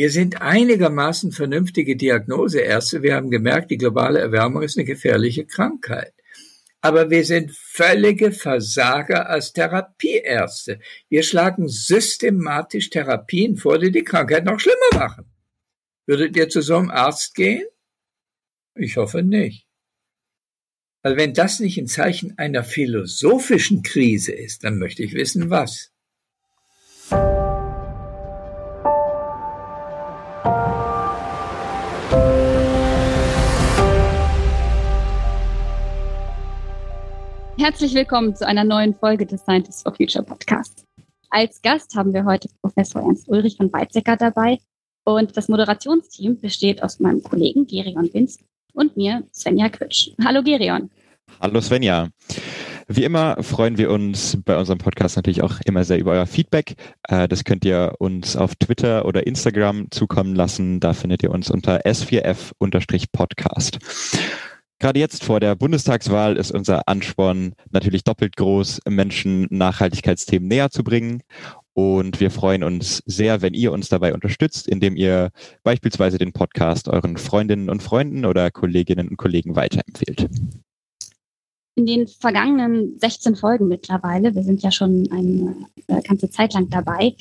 Wir sind einigermaßen vernünftige Diagnoseärzte. Wir haben gemerkt, die globale Erwärmung ist eine gefährliche Krankheit. Aber wir sind völlige Versager als Therapieärzte. Wir schlagen systematisch Therapien vor, die die Krankheit noch schlimmer machen. Würdet ihr zu so einem Arzt gehen? Ich hoffe nicht. Weil wenn das nicht ein Zeichen einer philosophischen Krise ist, dann möchte ich wissen, was. Herzlich willkommen zu einer neuen Folge des Scientists for Future Podcast. Als Gast haben wir heute Professor Ernst Ulrich von Weizsäcker dabei und das Moderationsteam besteht aus meinem Kollegen Gerion Winz und mir, Svenja Quitsch. Hallo Gerion. Hallo Svenja. Wie immer freuen wir uns bei unserem Podcast natürlich auch immer sehr über euer Feedback. Äh, das könnt ihr uns auf Twitter oder Instagram zukommen lassen. Da findet ihr uns unter S4F-Podcast. Gerade jetzt vor der Bundestagswahl ist unser Ansporn natürlich doppelt groß, Menschen Nachhaltigkeitsthemen näher zu bringen. Und wir freuen uns sehr, wenn ihr uns dabei unterstützt, indem ihr beispielsweise den Podcast euren Freundinnen und Freunden oder Kolleginnen und Kollegen weiterempfehlt in den vergangenen 16 Folgen mittlerweile, wir sind ja schon eine äh, ganze Zeit lang dabei,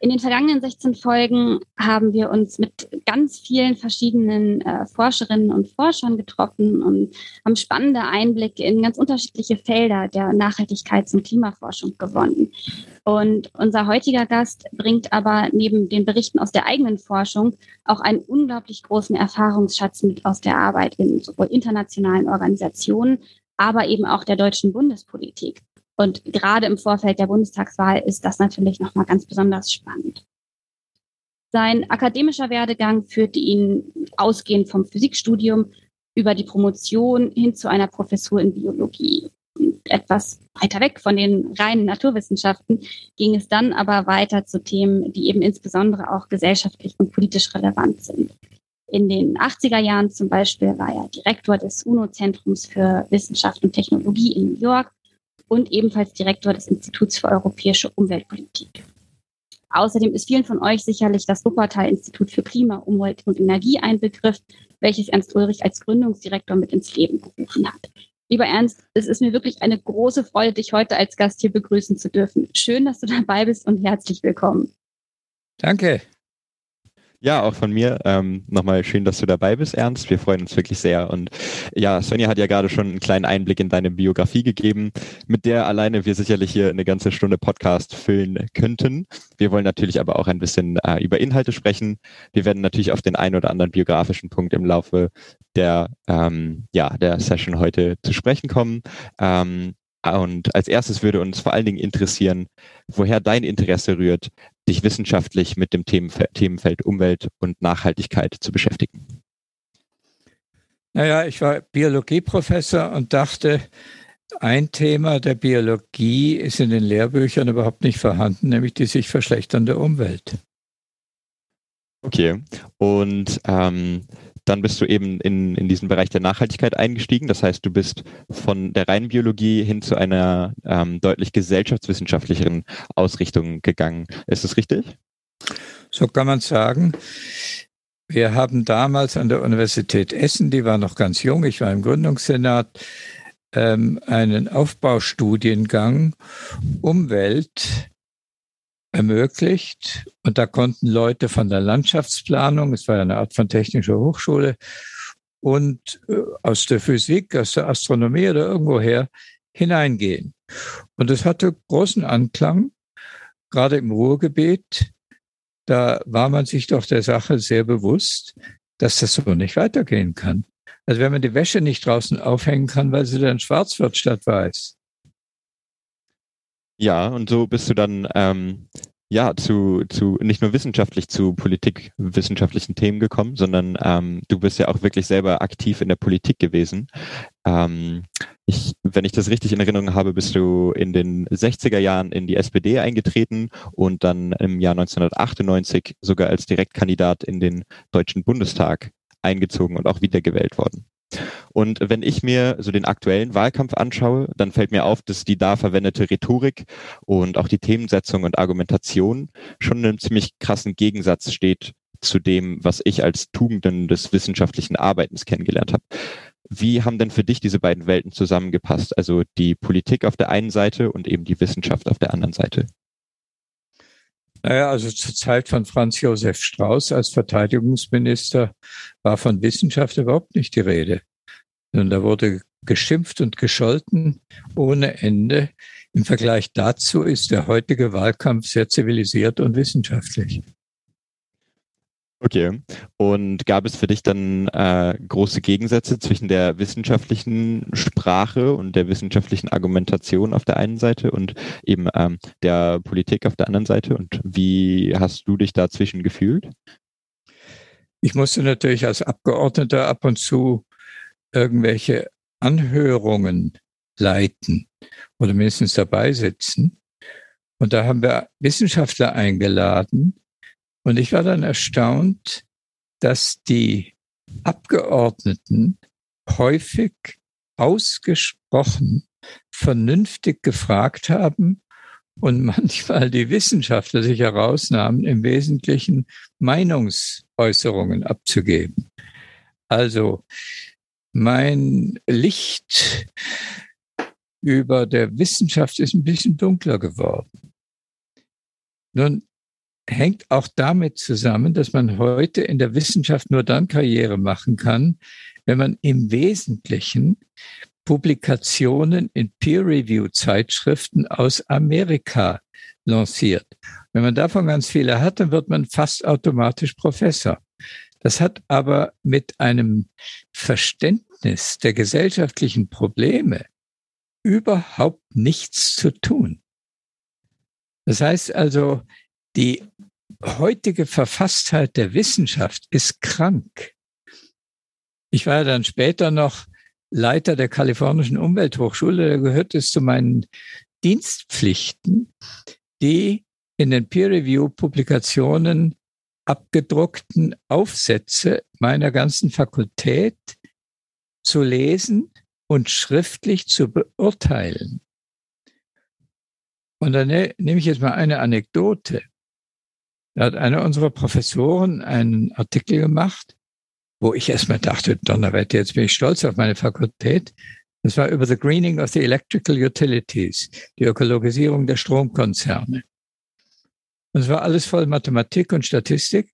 in den vergangenen 16 Folgen haben wir uns mit ganz vielen verschiedenen äh, Forscherinnen und Forschern getroffen und haben spannende Einblicke in ganz unterschiedliche Felder der Nachhaltigkeits- und Klimaforschung gewonnen. Und unser heutiger Gast bringt aber neben den Berichten aus der eigenen Forschung auch einen unglaublich großen Erfahrungsschatz mit aus der Arbeit in sowohl internationalen Organisationen aber eben auch der deutschen Bundespolitik. Und gerade im Vorfeld der Bundestagswahl ist das natürlich nochmal ganz besonders spannend. Sein akademischer Werdegang führte ihn ausgehend vom Physikstudium über die Promotion hin zu einer Professur in Biologie. Etwas weiter weg von den reinen Naturwissenschaften ging es dann aber weiter zu Themen, die eben insbesondere auch gesellschaftlich und politisch relevant sind. In den 80er Jahren zum Beispiel war er Direktor des UNO-Zentrums für Wissenschaft und Technologie in New York und ebenfalls Direktor des Instituts für europäische Umweltpolitik. Außerdem ist vielen von euch sicherlich das Wuppertal-Institut für Klima, Umwelt und Energie ein Begriff, welches Ernst Ulrich als Gründungsdirektor mit ins Leben gerufen hat. Lieber Ernst, es ist mir wirklich eine große Freude, dich heute als Gast hier begrüßen zu dürfen. Schön, dass du dabei bist und herzlich willkommen. Danke. Ja, auch von mir ähm, nochmal schön, dass du dabei bist, Ernst. Wir freuen uns wirklich sehr. Und ja, Svenja hat ja gerade schon einen kleinen Einblick in deine Biografie gegeben, mit der alleine wir sicherlich hier eine ganze Stunde Podcast füllen könnten. Wir wollen natürlich aber auch ein bisschen äh, über Inhalte sprechen. Wir werden natürlich auf den einen oder anderen biografischen Punkt im Laufe der, ähm, ja, der Session heute zu sprechen kommen. Ähm, und als erstes würde uns vor allen Dingen interessieren, woher dein Interesse rührt, dich wissenschaftlich mit dem Themenfeld Umwelt und Nachhaltigkeit zu beschäftigen. Naja, ich war Biologieprofessor und dachte, ein Thema der Biologie ist in den Lehrbüchern überhaupt nicht vorhanden, nämlich die sich verschlechternde Umwelt. Okay. Und ähm, dann bist du eben in, in diesen Bereich der Nachhaltigkeit eingestiegen. Das heißt, du bist von der reinen Biologie hin zu einer ähm, deutlich gesellschaftswissenschaftlicheren Ausrichtung gegangen. Ist das richtig? So kann man sagen. Wir haben damals an der Universität Essen, die war noch ganz jung, ich war im Gründungssenat, ähm, einen Aufbaustudiengang Umwelt ermöglicht. Und da konnten Leute von der Landschaftsplanung, es war eine Art von technischer Hochschule, und äh, aus der Physik, aus der Astronomie oder irgendwoher hineingehen. Und es hatte großen Anklang, gerade im Ruhrgebiet. Da war man sich doch der Sache sehr bewusst, dass das so nicht weitergehen kann. Also wenn man die Wäsche nicht draußen aufhängen kann, weil sie dann schwarz wird statt weiß, ja, und so bist du dann ähm, ja zu, zu nicht nur wissenschaftlich zu politikwissenschaftlichen Themen gekommen, sondern ähm, du bist ja auch wirklich selber aktiv in der Politik gewesen. Ähm, ich, wenn ich das richtig in Erinnerung habe, bist du in den 60er Jahren in die SPD eingetreten und dann im Jahr 1998 sogar als Direktkandidat in den Deutschen Bundestag eingezogen und auch wiedergewählt worden. Und wenn ich mir so den aktuellen Wahlkampf anschaue, dann fällt mir auf, dass die da verwendete Rhetorik und auch die Themensetzung und Argumentation schon in einem ziemlich krassen Gegensatz steht zu dem, was ich als Tugenden des wissenschaftlichen Arbeitens kennengelernt habe. Wie haben denn für dich diese beiden Welten zusammengepasst? Also die Politik auf der einen Seite und eben die Wissenschaft auf der anderen Seite. Naja, also zur Zeit von Franz Josef Strauß als Verteidigungsminister war von Wissenschaft überhaupt nicht die Rede. Und da wurde geschimpft und gescholten ohne Ende. Im Vergleich dazu ist der heutige Wahlkampf sehr zivilisiert und wissenschaftlich. Okay. Und gab es für dich dann äh, große Gegensätze zwischen der wissenschaftlichen Sprache und der wissenschaftlichen Argumentation auf der einen Seite und eben ähm, der Politik auf der anderen Seite? Und wie hast du dich dazwischen gefühlt? Ich musste natürlich als Abgeordneter ab und zu irgendwelche Anhörungen leiten oder mindestens dabei sitzen. Und da haben wir Wissenschaftler eingeladen, und ich war dann erstaunt, dass die Abgeordneten häufig ausgesprochen vernünftig gefragt haben und manchmal die Wissenschaftler sich herausnahmen, im Wesentlichen Meinungsäußerungen abzugeben. Also mein Licht über der Wissenschaft ist ein bisschen dunkler geworden. Nun, hängt auch damit zusammen, dass man heute in der Wissenschaft nur dann Karriere machen kann, wenn man im Wesentlichen Publikationen in Peer-Review-Zeitschriften aus Amerika lanciert. Wenn man davon ganz viele hat, dann wird man fast automatisch Professor. Das hat aber mit einem Verständnis der gesellschaftlichen Probleme überhaupt nichts zu tun. Das heißt also, die heutige Verfasstheit der Wissenschaft ist krank. Ich war dann später noch Leiter der Kalifornischen Umwelthochschule. Da gehört es zu meinen Dienstpflichten, die in den Peer-Review-Publikationen abgedruckten Aufsätze meiner ganzen Fakultät zu lesen und schriftlich zu beurteilen. Und dann ne, nehme ich jetzt mal eine Anekdote. Da hat einer unserer Professoren einen Artikel gemacht, wo ich erstmal dachte, Donnerwetter, jetzt bin ich stolz auf meine Fakultät. Das war über the greening of the electrical utilities, die Ökologisierung der Stromkonzerne. Und es war alles voll Mathematik und Statistik.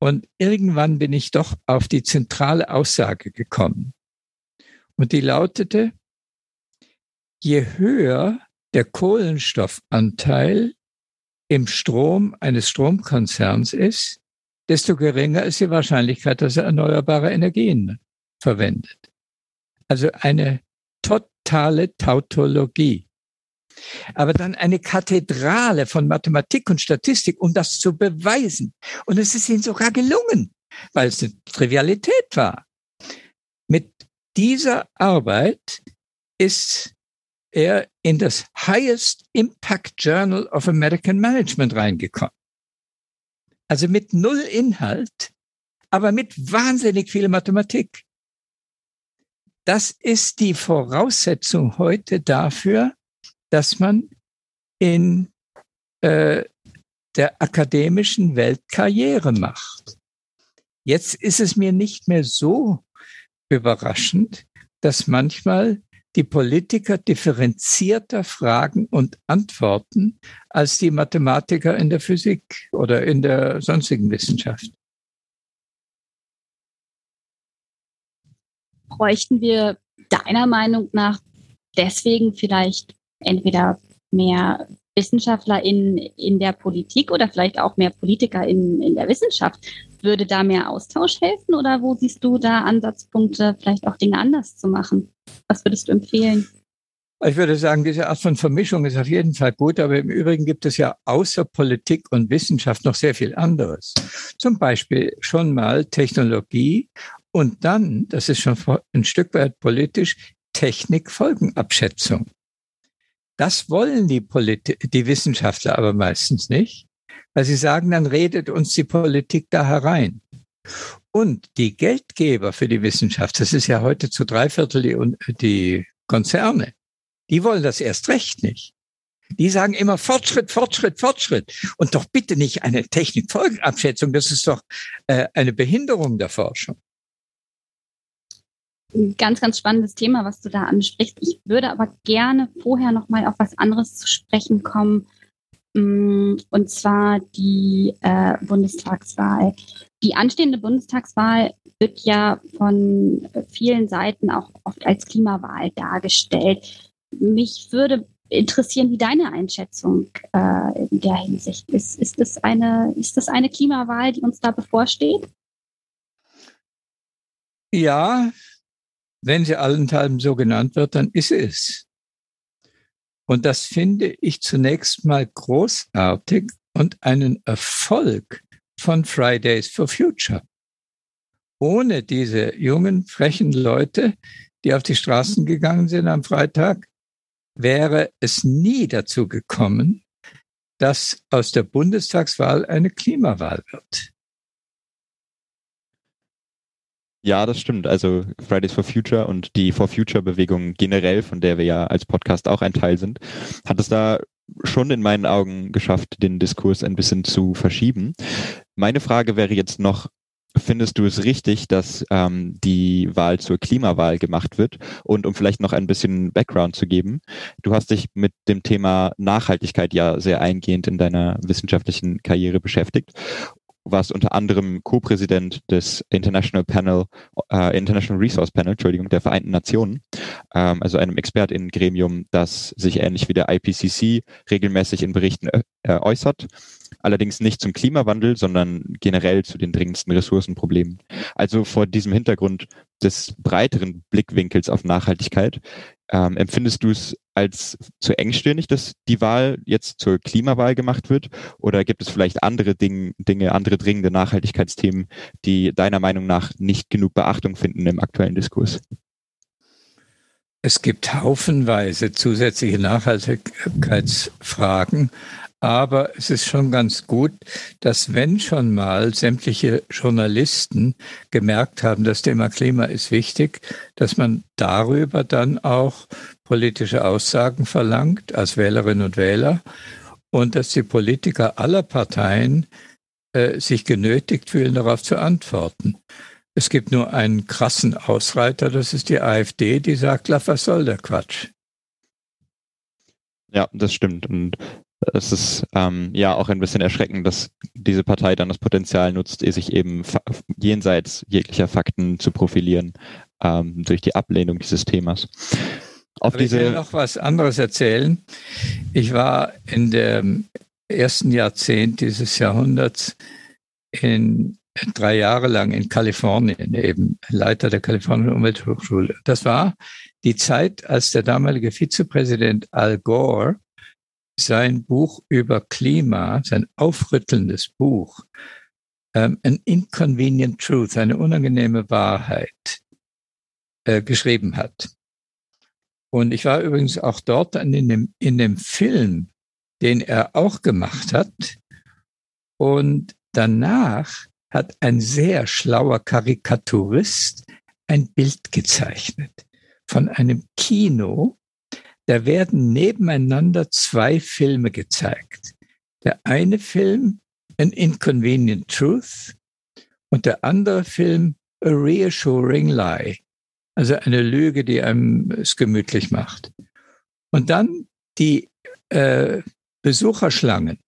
Und irgendwann bin ich doch auf die zentrale Aussage gekommen. Und die lautete, je höher der Kohlenstoffanteil im Strom eines Stromkonzerns ist, desto geringer ist die Wahrscheinlichkeit, dass er erneuerbare Energien verwendet. Also eine totale Tautologie. Aber dann eine Kathedrale von Mathematik und Statistik, um das zu beweisen. Und es ist ihnen sogar gelungen, weil es eine Trivialität war. Mit dieser Arbeit ist er in das Highest Impact Journal of American Management reingekommen. Also mit null Inhalt, aber mit wahnsinnig viel Mathematik. Das ist die Voraussetzung heute dafür, dass man in äh, der akademischen Welt Karriere macht. Jetzt ist es mir nicht mehr so überraschend, dass manchmal die Politiker differenzierter fragen und antworten als die Mathematiker in der Physik oder in der sonstigen Wissenschaft. Bräuchten wir deiner Meinung nach deswegen vielleicht entweder mehr Wissenschaftler in, in der Politik oder vielleicht auch mehr Politiker in, in der Wissenschaft, würde da mehr Austausch helfen oder wo siehst du da Ansatzpunkte, vielleicht auch Dinge anders zu machen? Was würdest du empfehlen? Ich würde sagen, diese Art von Vermischung ist auf jeden Fall gut, aber im Übrigen gibt es ja außer Politik und Wissenschaft noch sehr viel anderes. Zum Beispiel schon mal Technologie und dann, das ist schon ein Stück weit politisch, Technikfolgenabschätzung. Das wollen die, Polit die Wissenschaftler aber meistens nicht weil sie sagen, dann redet uns die Politik da herein. Und die Geldgeber für die Wissenschaft, das ist ja heute zu drei Viertel die, die Konzerne, die wollen das erst recht nicht. Die sagen immer Fortschritt, Fortschritt, Fortschritt. Und doch bitte nicht eine Technikfolgenabschätzung. Das ist doch äh, eine Behinderung der Forschung. Ganz, ganz spannendes Thema, was du da ansprichst. Ich würde aber gerne vorher noch mal auf was anderes zu sprechen kommen, mm, und zwar die äh, Bundestagswahl. Die anstehende Bundestagswahl wird ja von vielen Seiten auch oft als Klimawahl dargestellt. Mich würde interessieren, wie deine Einschätzung äh, in der Hinsicht ist. Ist das, eine, ist das eine Klimawahl, die uns da bevorsteht? Ja, wenn sie allenthalben so genannt wird, dann ist es. Und das finde ich zunächst mal großartig und einen Erfolg von Fridays for Future. Ohne diese jungen, frechen Leute, die auf die Straßen gegangen sind am Freitag, wäre es nie dazu gekommen, dass aus der Bundestagswahl eine Klimawahl wird. Ja, das stimmt. Also Fridays for Future und die For Future Bewegung generell, von der wir ja als Podcast auch ein Teil sind, hat es da schon in meinen Augen geschafft, den Diskurs ein bisschen zu verschieben. Meine Frage wäre jetzt noch, Findest du es richtig, dass ähm, die Wahl zur Klimawahl gemacht wird? Und um vielleicht noch ein bisschen Background zu geben, du hast dich mit dem Thema Nachhaltigkeit ja sehr eingehend in deiner wissenschaftlichen Karriere beschäftigt warst unter anderem Co-Präsident des International Panel, äh, International Resource Panel, Entschuldigung, der Vereinten Nationen, ähm, also einem Expertinnengremium, das sich ähnlich wie der IPCC regelmäßig in Berichten äh, äußert allerdings nicht zum Klimawandel, sondern generell zu den dringendsten Ressourcenproblemen. Also vor diesem Hintergrund des breiteren Blickwinkels auf Nachhaltigkeit, ähm, empfindest du es als zu engstirnig, dass die Wahl jetzt zur Klimawahl gemacht wird? Oder gibt es vielleicht andere Ding, Dinge, andere dringende Nachhaltigkeitsthemen, die deiner Meinung nach nicht genug Beachtung finden im aktuellen Diskurs? Es gibt haufenweise zusätzliche Nachhaltigkeitsfragen, aber es ist schon ganz gut, dass wenn schon mal sämtliche Journalisten gemerkt haben, das Thema Klima ist wichtig, dass man darüber dann auch politische Aussagen verlangt als Wählerinnen und Wähler und dass die Politiker aller Parteien äh, sich genötigt fühlen, darauf zu antworten. Es gibt nur einen krassen Ausreiter, das ist die AfD, die sagt, was soll der Quatsch? Ja, das stimmt. Und es ist ähm, ja auch ein bisschen erschreckend, dass diese Partei dann das Potenzial nutzt, sich eben jenseits jeglicher Fakten zu profilieren ähm, durch die Ablehnung dieses Themas. Auf Aber diese ich will noch was anderes erzählen. Ich war in dem ersten Jahrzehnt dieses Jahrhunderts in drei Jahre lang in Kalifornien, eben Leiter der Kalifornischen Umwelthochschule. Das war die Zeit, als der damalige Vizepräsident Al Gore sein Buch über Klima, sein aufrüttelndes Buch, ähm, An Inconvenient Truth, eine unangenehme Wahrheit, äh, geschrieben hat. Und ich war übrigens auch dort in dem, in dem Film, den er auch gemacht hat. Und danach hat ein sehr schlauer Karikaturist ein Bild gezeichnet von einem Kino, da werden nebeneinander zwei Filme gezeigt. Der eine Film, An Inconvenient Truth, und der andere Film, A Reassuring Lie, also eine Lüge, die einem es gemütlich macht. Und dann die äh, Besucherschlangen.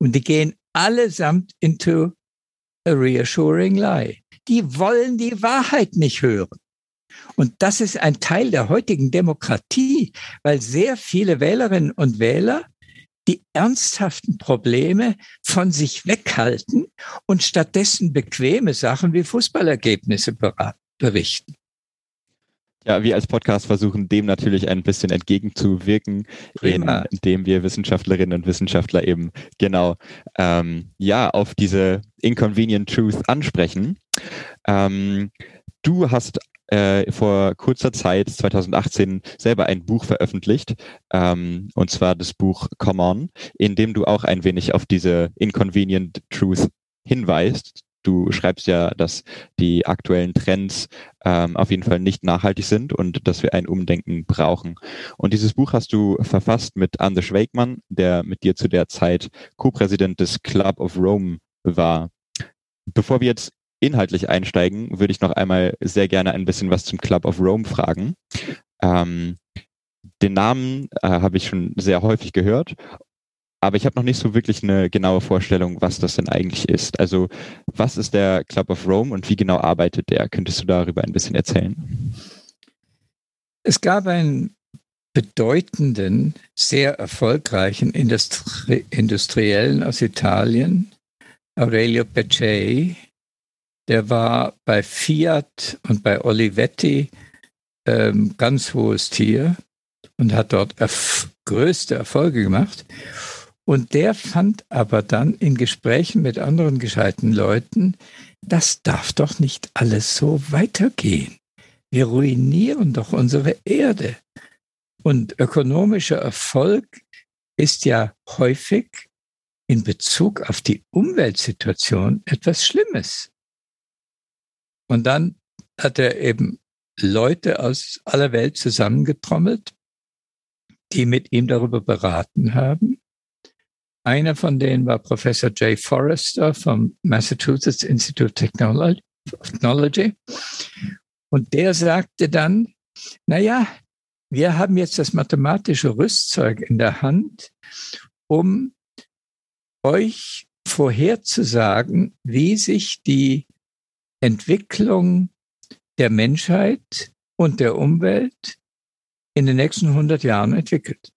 Und die gehen allesamt into a reassuring lie. Die wollen die Wahrheit nicht hören. Und das ist ein Teil der heutigen Demokratie, weil sehr viele Wählerinnen und Wähler die ernsthaften Probleme von sich weghalten und stattdessen bequeme Sachen wie Fußballergebnisse berichten. Ja, wir als Podcast versuchen dem natürlich ein bisschen entgegenzuwirken, Prima. indem wir Wissenschaftlerinnen und Wissenschaftler eben genau ähm, ja auf diese Inconvenient Truth ansprechen. Ähm, du hast äh, vor kurzer Zeit, 2018, selber ein Buch veröffentlicht, ähm, und zwar das Buch Come On, in dem du auch ein wenig auf diese Inconvenient Truth hinweist, du schreibst ja, dass die aktuellen Trends ähm, auf jeden Fall nicht nachhaltig sind und dass wir ein Umdenken brauchen. Und dieses Buch hast du verfasst mit Anders Schweigmann, der mit dir zu der Zeit Co-Präsident des Club of Rome war. Bevor wir jetzt inhaltlich einsteigen, würde ich noch einmal sehr gerne ein bisschen was zum Club of Rome fragen. Ähm, den Namen äh, habe ich schon sehr häufig gehört, aber ich habe noch nicht so wirklich eine genaue Vorstellung, was das denn eigentlich ist. Also was ist der Club of Rome und wie genau arbeitet der? Könntest du darüber ein bisschen erzählen? Es gab einen bedeutenden, sehr erfolgreichen Industri Industriellen aus Italien, Aurelio Peccei, der war bei Fiat und bei Olivetti ähm, ganz hohes Tier und hat dort erf größte Erfolge gemacht. Und der fand aber dann in Gesprächen mit anderen gescheiten Leuten, das darf doch nicht alles so weitergehen. Wir ruinieren doch unsere Erde. Und ökonomischer Erfolg ist ja häufig in Bezug auf die Umweltsituation etwas Schlimmes. Und dann hat er eben Leute aus aller Welt zusammengetrommelt, die mit ihm darüber beraten haben. Einer von denen war Professor Jay Forrester vom Massachusetts Institute of Technology. Und der sagte dann, na ja, wir haben jetzt das mathematische Rüstzeug in der Hand, um euch vorherzusagen, wie sich die Entwicklung der Menschheit und der Umwelt in den nächsten 100 Jahren entwickelt.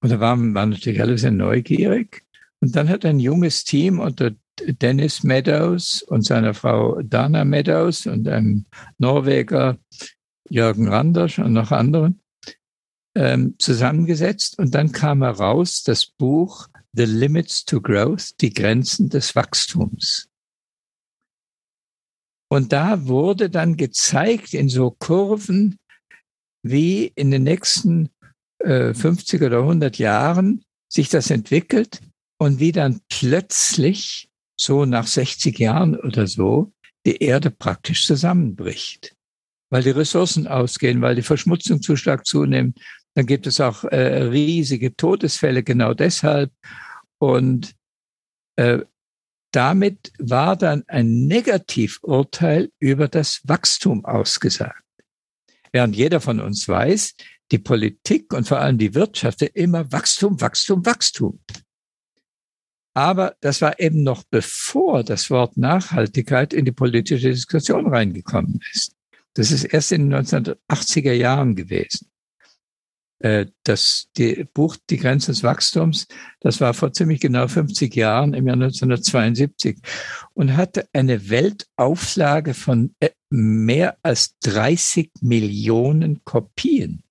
Und da waren, waren natürlich alle sehr neugierig. Und dann hat ein junges Team unter Dennis Meadows und seiner Frau Dana Meadows und einem Norweger Jürgen Randers und noch anderen ähm, zusammengesetzt. Und dann kam heraus das Buch The Limits to Growth, die Grenzen des Wachstums. Und da wurde dann gezeigt in so Kurven, wie in den nächsten äh, 50 oder 100 Jahren sich das entwickelt und wie dann plötzlich so nach 60 Jahren oder so die Erde praktisch zusammenbricht, weil die Ressourcen ausgehen, weil die Verschmutzung zu stark zunimmt. Dann gibt es auch äh, riesige Todesfälle genau deshalb. Und äh, damit war dann ein Negativurteil über das Wachstum ausgesagt. Während jeder von uns weiß, die Politik und vor allem die Wirtschaft immer Wachstum, Wachstum, Wachstum. Aber das war eben noch bevor das Wort Nachhaltigkeit in die politische Diskussion reingekommen ist. Das ist erst in den 1980er Jahren gewesen. Äh, das die Buch Die Grenzen des Wachstums, das war vor ziemlich genau 50 Jahren im Jahr 1972 und hatte eine Weltauflage von äh, mehr als 30 Millionen Kopien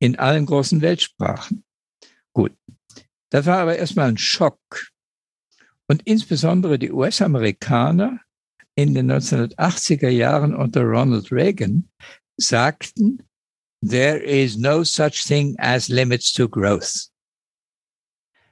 in allen großen Weltsprachen. Gut, das war aber erstmal ein Schock. Und insbesondere die US-Amerikaner in den 1980er Jahren unter Ronald Reagan sagten, there is no such thing as limits to growth.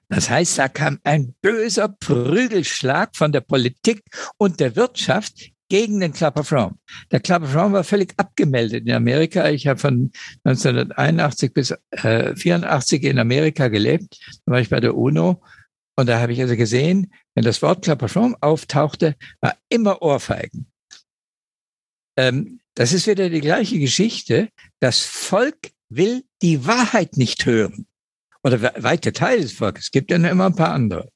Das heißt, da kam ein böser Prügelschlag von der Politik und der Wirtschaft gegen den of Rome. Der of Rome war völlig abgemeldet in Amerika. Ich habe von 1981 bis äh, 84 in Amerika gelebt. Da war ich bei der UNO und da habe ich also gesehen, wenn das Wort of Rome auftauchte, war immer Ohrfeigen. Ähm, das ist wieder die gleiche Geschichte. Das Volk will die Wahrheit nicht hören. Oder weite Teile des Volkes. Es gibt ja immer ein paar andere.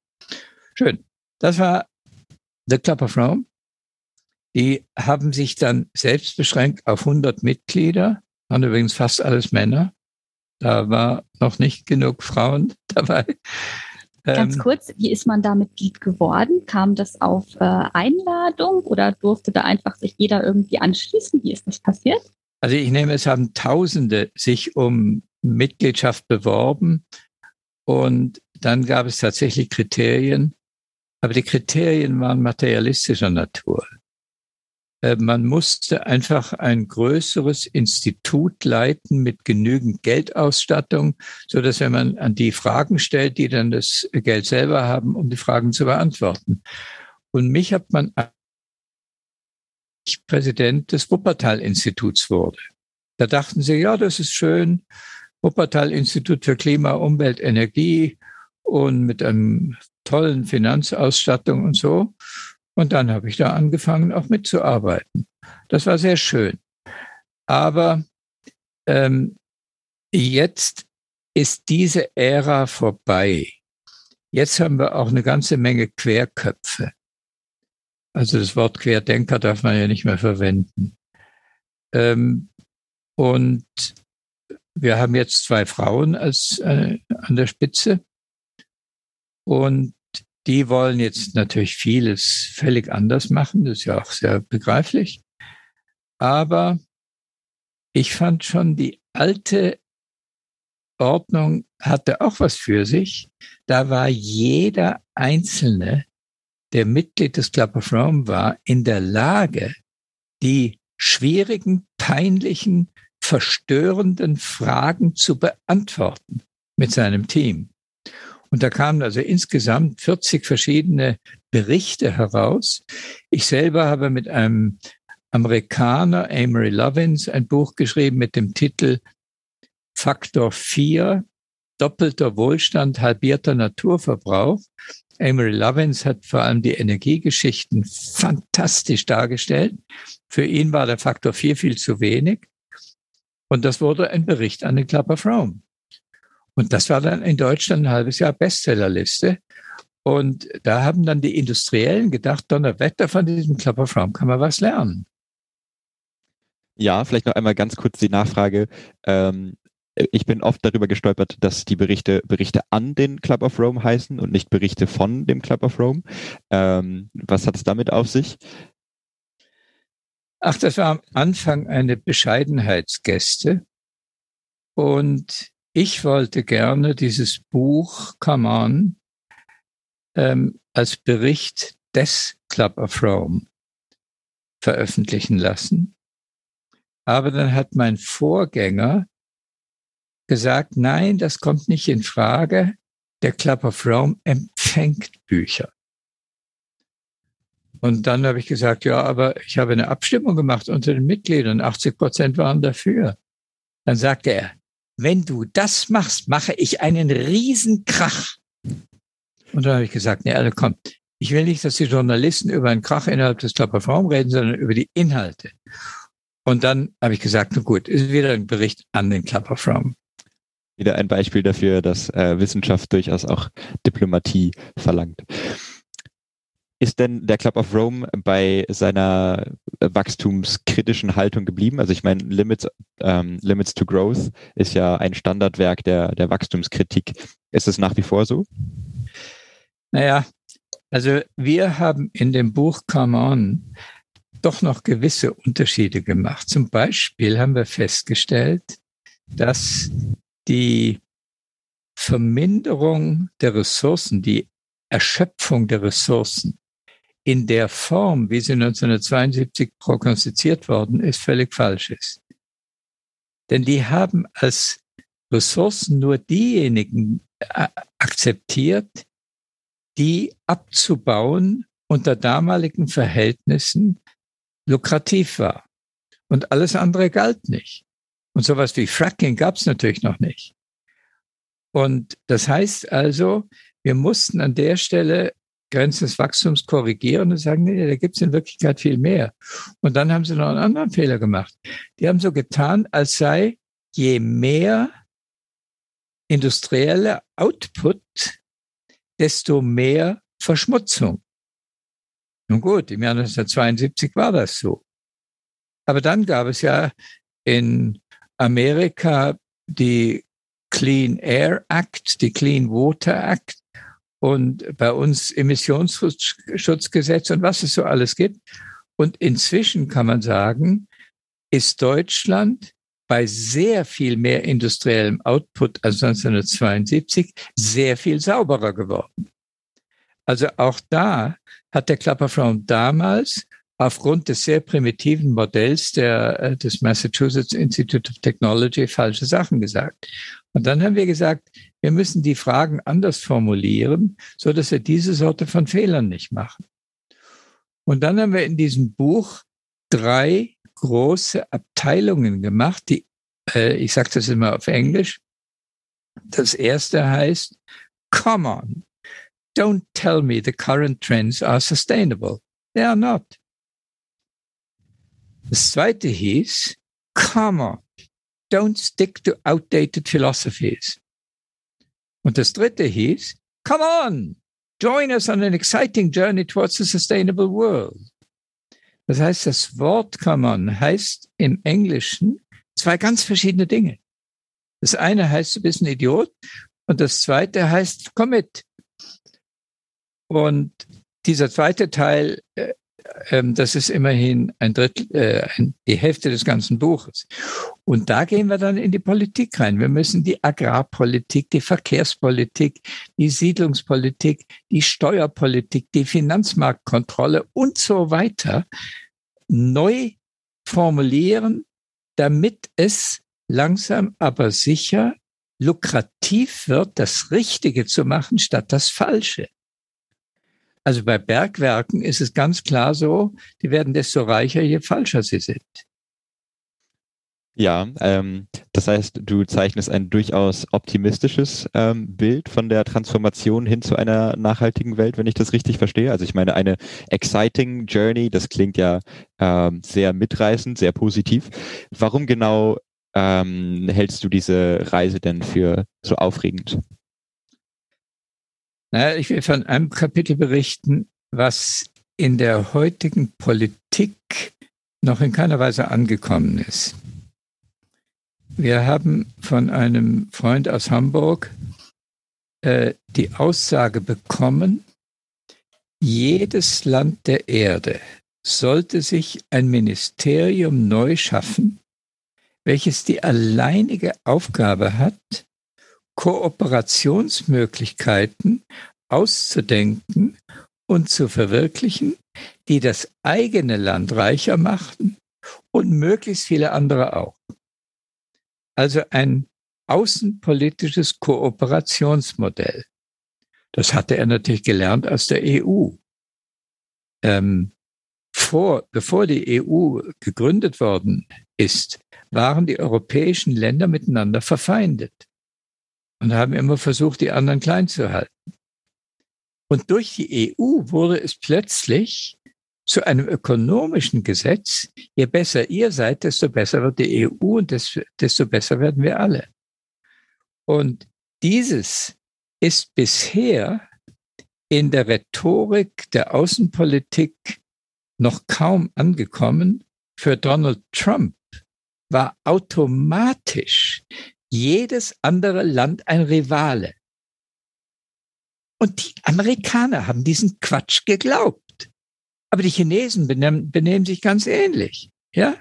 Schön. Das war The Club of Rome. Die haben sich dann selbst beschränkt auf 100 Mitglieder, waren übrigens fast alles Männer. Da war noch nicht genug Frauen dabei. Ganz ähm, kurz, wie ist man da Mitglied geworden? Kam das auf äh, Einladung oder durfte da einfach sich jeder irgendwie anschließen? Wie ist das passiert? Also ich nehme, es haben Tausende sich um Mitgliedschaft beworben und dann gab es tatsächlich Kriterien, aber die Kriterien waren materialistischer Natur. Äh, man musste einfach ein größeres Institut leiten mit genügend Geldausstattung, so dass wenn man an die Fragen stellt, die dann das Geld selber haben, um die Fragen zu beantworten. Und mich hat man Präsident des Wuppertal-Instituts wurde. Da dachten sie, ja, das ist schön. Wuppertal-Institut für Klima, Umwelt, Energie und mit einem tollen Finanzausstattung und so. Und dann habe ich da angefangen, auch mitzuarbeiten. Das war sehr schön. Aber ähm, jetzt ist diese Ära vorbei. Jetzt haben wir auch eine ganze Menge Querköpfe. Also das Wort Querdenker darf man ja nicht mehr verwenden. Ähm, und wir haben jetzt zwei Frauen als äh, an der Spitze. Und die wollen jetzt natürlich vieles völlig anders machen. Das ist ja auch sehr begreiflich. Aber ich fand schon, die alte Ordnung hatte auch was für sich. Da war jeder Einzelne, der Mitglied des Club of Rome war, in der Lage, die schwierigen, peinlichen, verstörenden Fragen zu beantworten mit seinem Team. Und da kamen also insgesamt 40 verschiedene Berichte heraus. Ich selber habe mit einem Amerikaner, Amory Lovins, ein Buch geschrieben mit dem Titel Faktor 4, doppelter Wohlstand, halbierter Naturverbrauch. Amory Lovins hat vor allem die Energiegeschichten fantastisch dargestellt. Für ihn war der Faktor 4 viel zu wenig. Und das wurde ein Bericht an den Club of Rome. Und das war dann in Deutschland ein halbes Jahr Bestsellerliste. Und da haben dann die Industriellen gedacht, Donnerwetter von diesem Club of Rome kann man was lernen. Ja, vielleicht noch einmal ganz kurz die Nachfrage. Ähm, ich bin oft darüber gestolpert, dass die Berichte Berichte an den Club of Rome heißen und nicht Berichte von dem Club of Rome. Ähm, was hat es damit auf sich? Ach, das war am Anfang eine Bescheidenheitsgäste. Und ich wollte gerne dieses Buch Come On ähm, als Bericht des Club of Rome veröffentlichen lassen. Aber dann hat mein Vorgänger gesagt, nein, das kommt nicht in Frage. Der Club of Rome empfängt Bücher. Und dann habe ich gesagt, ja, aber ich habe eine Abstimmung gemacht unter den Mitgliedern. 80 Prozent waren dafür. Dann sagte er, wenn du das machst, mache ich einen Riesenkrach. Und dann habe ich gesagt, nee, also komm, ich will nicht, dass die Journalisten über einen Krach innerhalb des Rome reden, sondern über die Inhalte. Und dann habe ich gesagt, na gut, ist wieder ein Bericht an den Rome. Wieder ein Beispiel dafür, dass äh, Wissenschaft durchaus auch Diplomatie verlangt. Ist denn der Club of Rome bei seiner wachstumskritischen Haltung geblieben? Also ich meine, Limits, ähm, Limits to Growth ist ja ein Standardwerk der, der Wachstumskritik. Ist es nach wie vor so? Naja, also wir haben in dem Buch Come On doch noch gewisse Unterschiede gemacht. Zum Beispiel haben wir festgestellt, dass die Verminderung der Ressourcen, die Erschöpfung der Ressourcen in der Form, wie sie 1972 prognostiziert worden ist, völlig falsch ist. Denn die haben als Ressourcen nur diejenigen äh, akzeptiert, die abzubauen unter damaligen Verhältnissen lukrativ war. Und alles andere galt nicht. Und sowas wie Fracking gab es natürlich noch nicht. Und das heißt also, wir mussten an der Stelle Grenzen des Wachstums korrigieren und sagen, nee, da gibt es in Wirklichkeit viel mehr. Und dann haben sie noch einen anderen Fehler gemacht. Die haben so getan, als sei je mehr industrielle Output, desto mehr Verschmutzung. Nun gut, im Jahr 1972 war das so. Aber dann gab es ja in Amerika die Clean Air Act, die Clean Water Act, und bei uns Emissionsschutzgesetz und was es so alles gibt. Und inzwischen kann man sagen, ist Deutschland bei sehr viel mehr industriellem Output als 1972 sehr viel sauberer geworden. Also auch da hat der Klapperfraum damals aufgrund des sehr primitiven Modells der, äh, des Massachusetts Institute of Technology falsche Sachen gesagt. Und dann haben wir gesagt, wir müssen die Fragen anders formulieren, so dass wir diese Sorte von Fehlern nicht machen. Und dann haben wir in diesem Buch drei große Abteilungen gemacht, die, äh, ich sage das immer auf Englisch. Das erste heißt, come on, don't tell me the current trends are sustainable. They are not. Das zweite hieß, come on, don't stick to outdated philosophies. Und das dritte hieß, come on, join us on an exciting journey towards a sustainable world. Das heißt, das Wort come on heißt im Englischen zwei ganz verschiedene Dinge. Das eine heißt, du bist ein Idiot und das zweite heißt, komm mit. Und dieser zweite Teil äh, das ist immerhin ein Drittel, äh, die Hälfte des ganzen Buches. Und da gehen wir dann in die Politik rein. Wir müssen die Agrarpolitik, die Verkehrspolitik, die Siedlungspolitik, die Steuerpolitik, die Finanzmarktkontrolle und so weiter neu formulieren, damit es langsam aber sicher lukrativ wird, das Richtige zu machen statt das Falsche. Also bei Bergwerken ist es ganz klar so, die werden desto reicher, je falscher sie sind. Ja, ähm, das heißt, du zeichnest ein durchaus optimistisches ähm, Bild von der Transformation hin zu einer nachhaltigen Welt, wenn ich das richtig verstehe. Also ich meine, eine exciting Journey, das klingt ja ähm, sehr mitreißend, sehr positiv. Warum genau ähm, hältst du diese Reise denn für so aufregend? Naja, ich will von einem Kapitel berichten, was in der heutigen Politik noch in keiner Weise angekommen ist. Wir haben von einem Freund aus Hamburg äh, die Aussage bekommen, jedes Land der Erde sollte sich ein Ministerium neu schaffen, welches die alleinige Aufgabe hat, Kooperationsmöglichkeiten auszudenken und zu verwirklichen, die das eigene Land reicher machten und möglichst viele andere auch. Also ein außenpolitisches Kooperationsmodell. Das hatte er natürlich gelernt aus der EU. Ähm, vor, bevor die EU gegründet worden ist, waren die europäischen Länder miteinander verfeindet und haben immer versucht, die anderen klein zu halten. Und durch die EU wurde es plötzlich zu einem ökonomischen Gesetz, je besser ihr seid, desto besser wird die EU und desto besser werden wir alle. Und dieses ist bisher in der Rhetorik der Außenpolitik noch kaum angekommen. Für Donald Trump war automatisch jedes andere Land ein Rivale. Und die Amerikaner haben diesen Quatsch geglaubt. Aber die Chinesen benehmen, benehmen sich ganz ähnlich. Ja?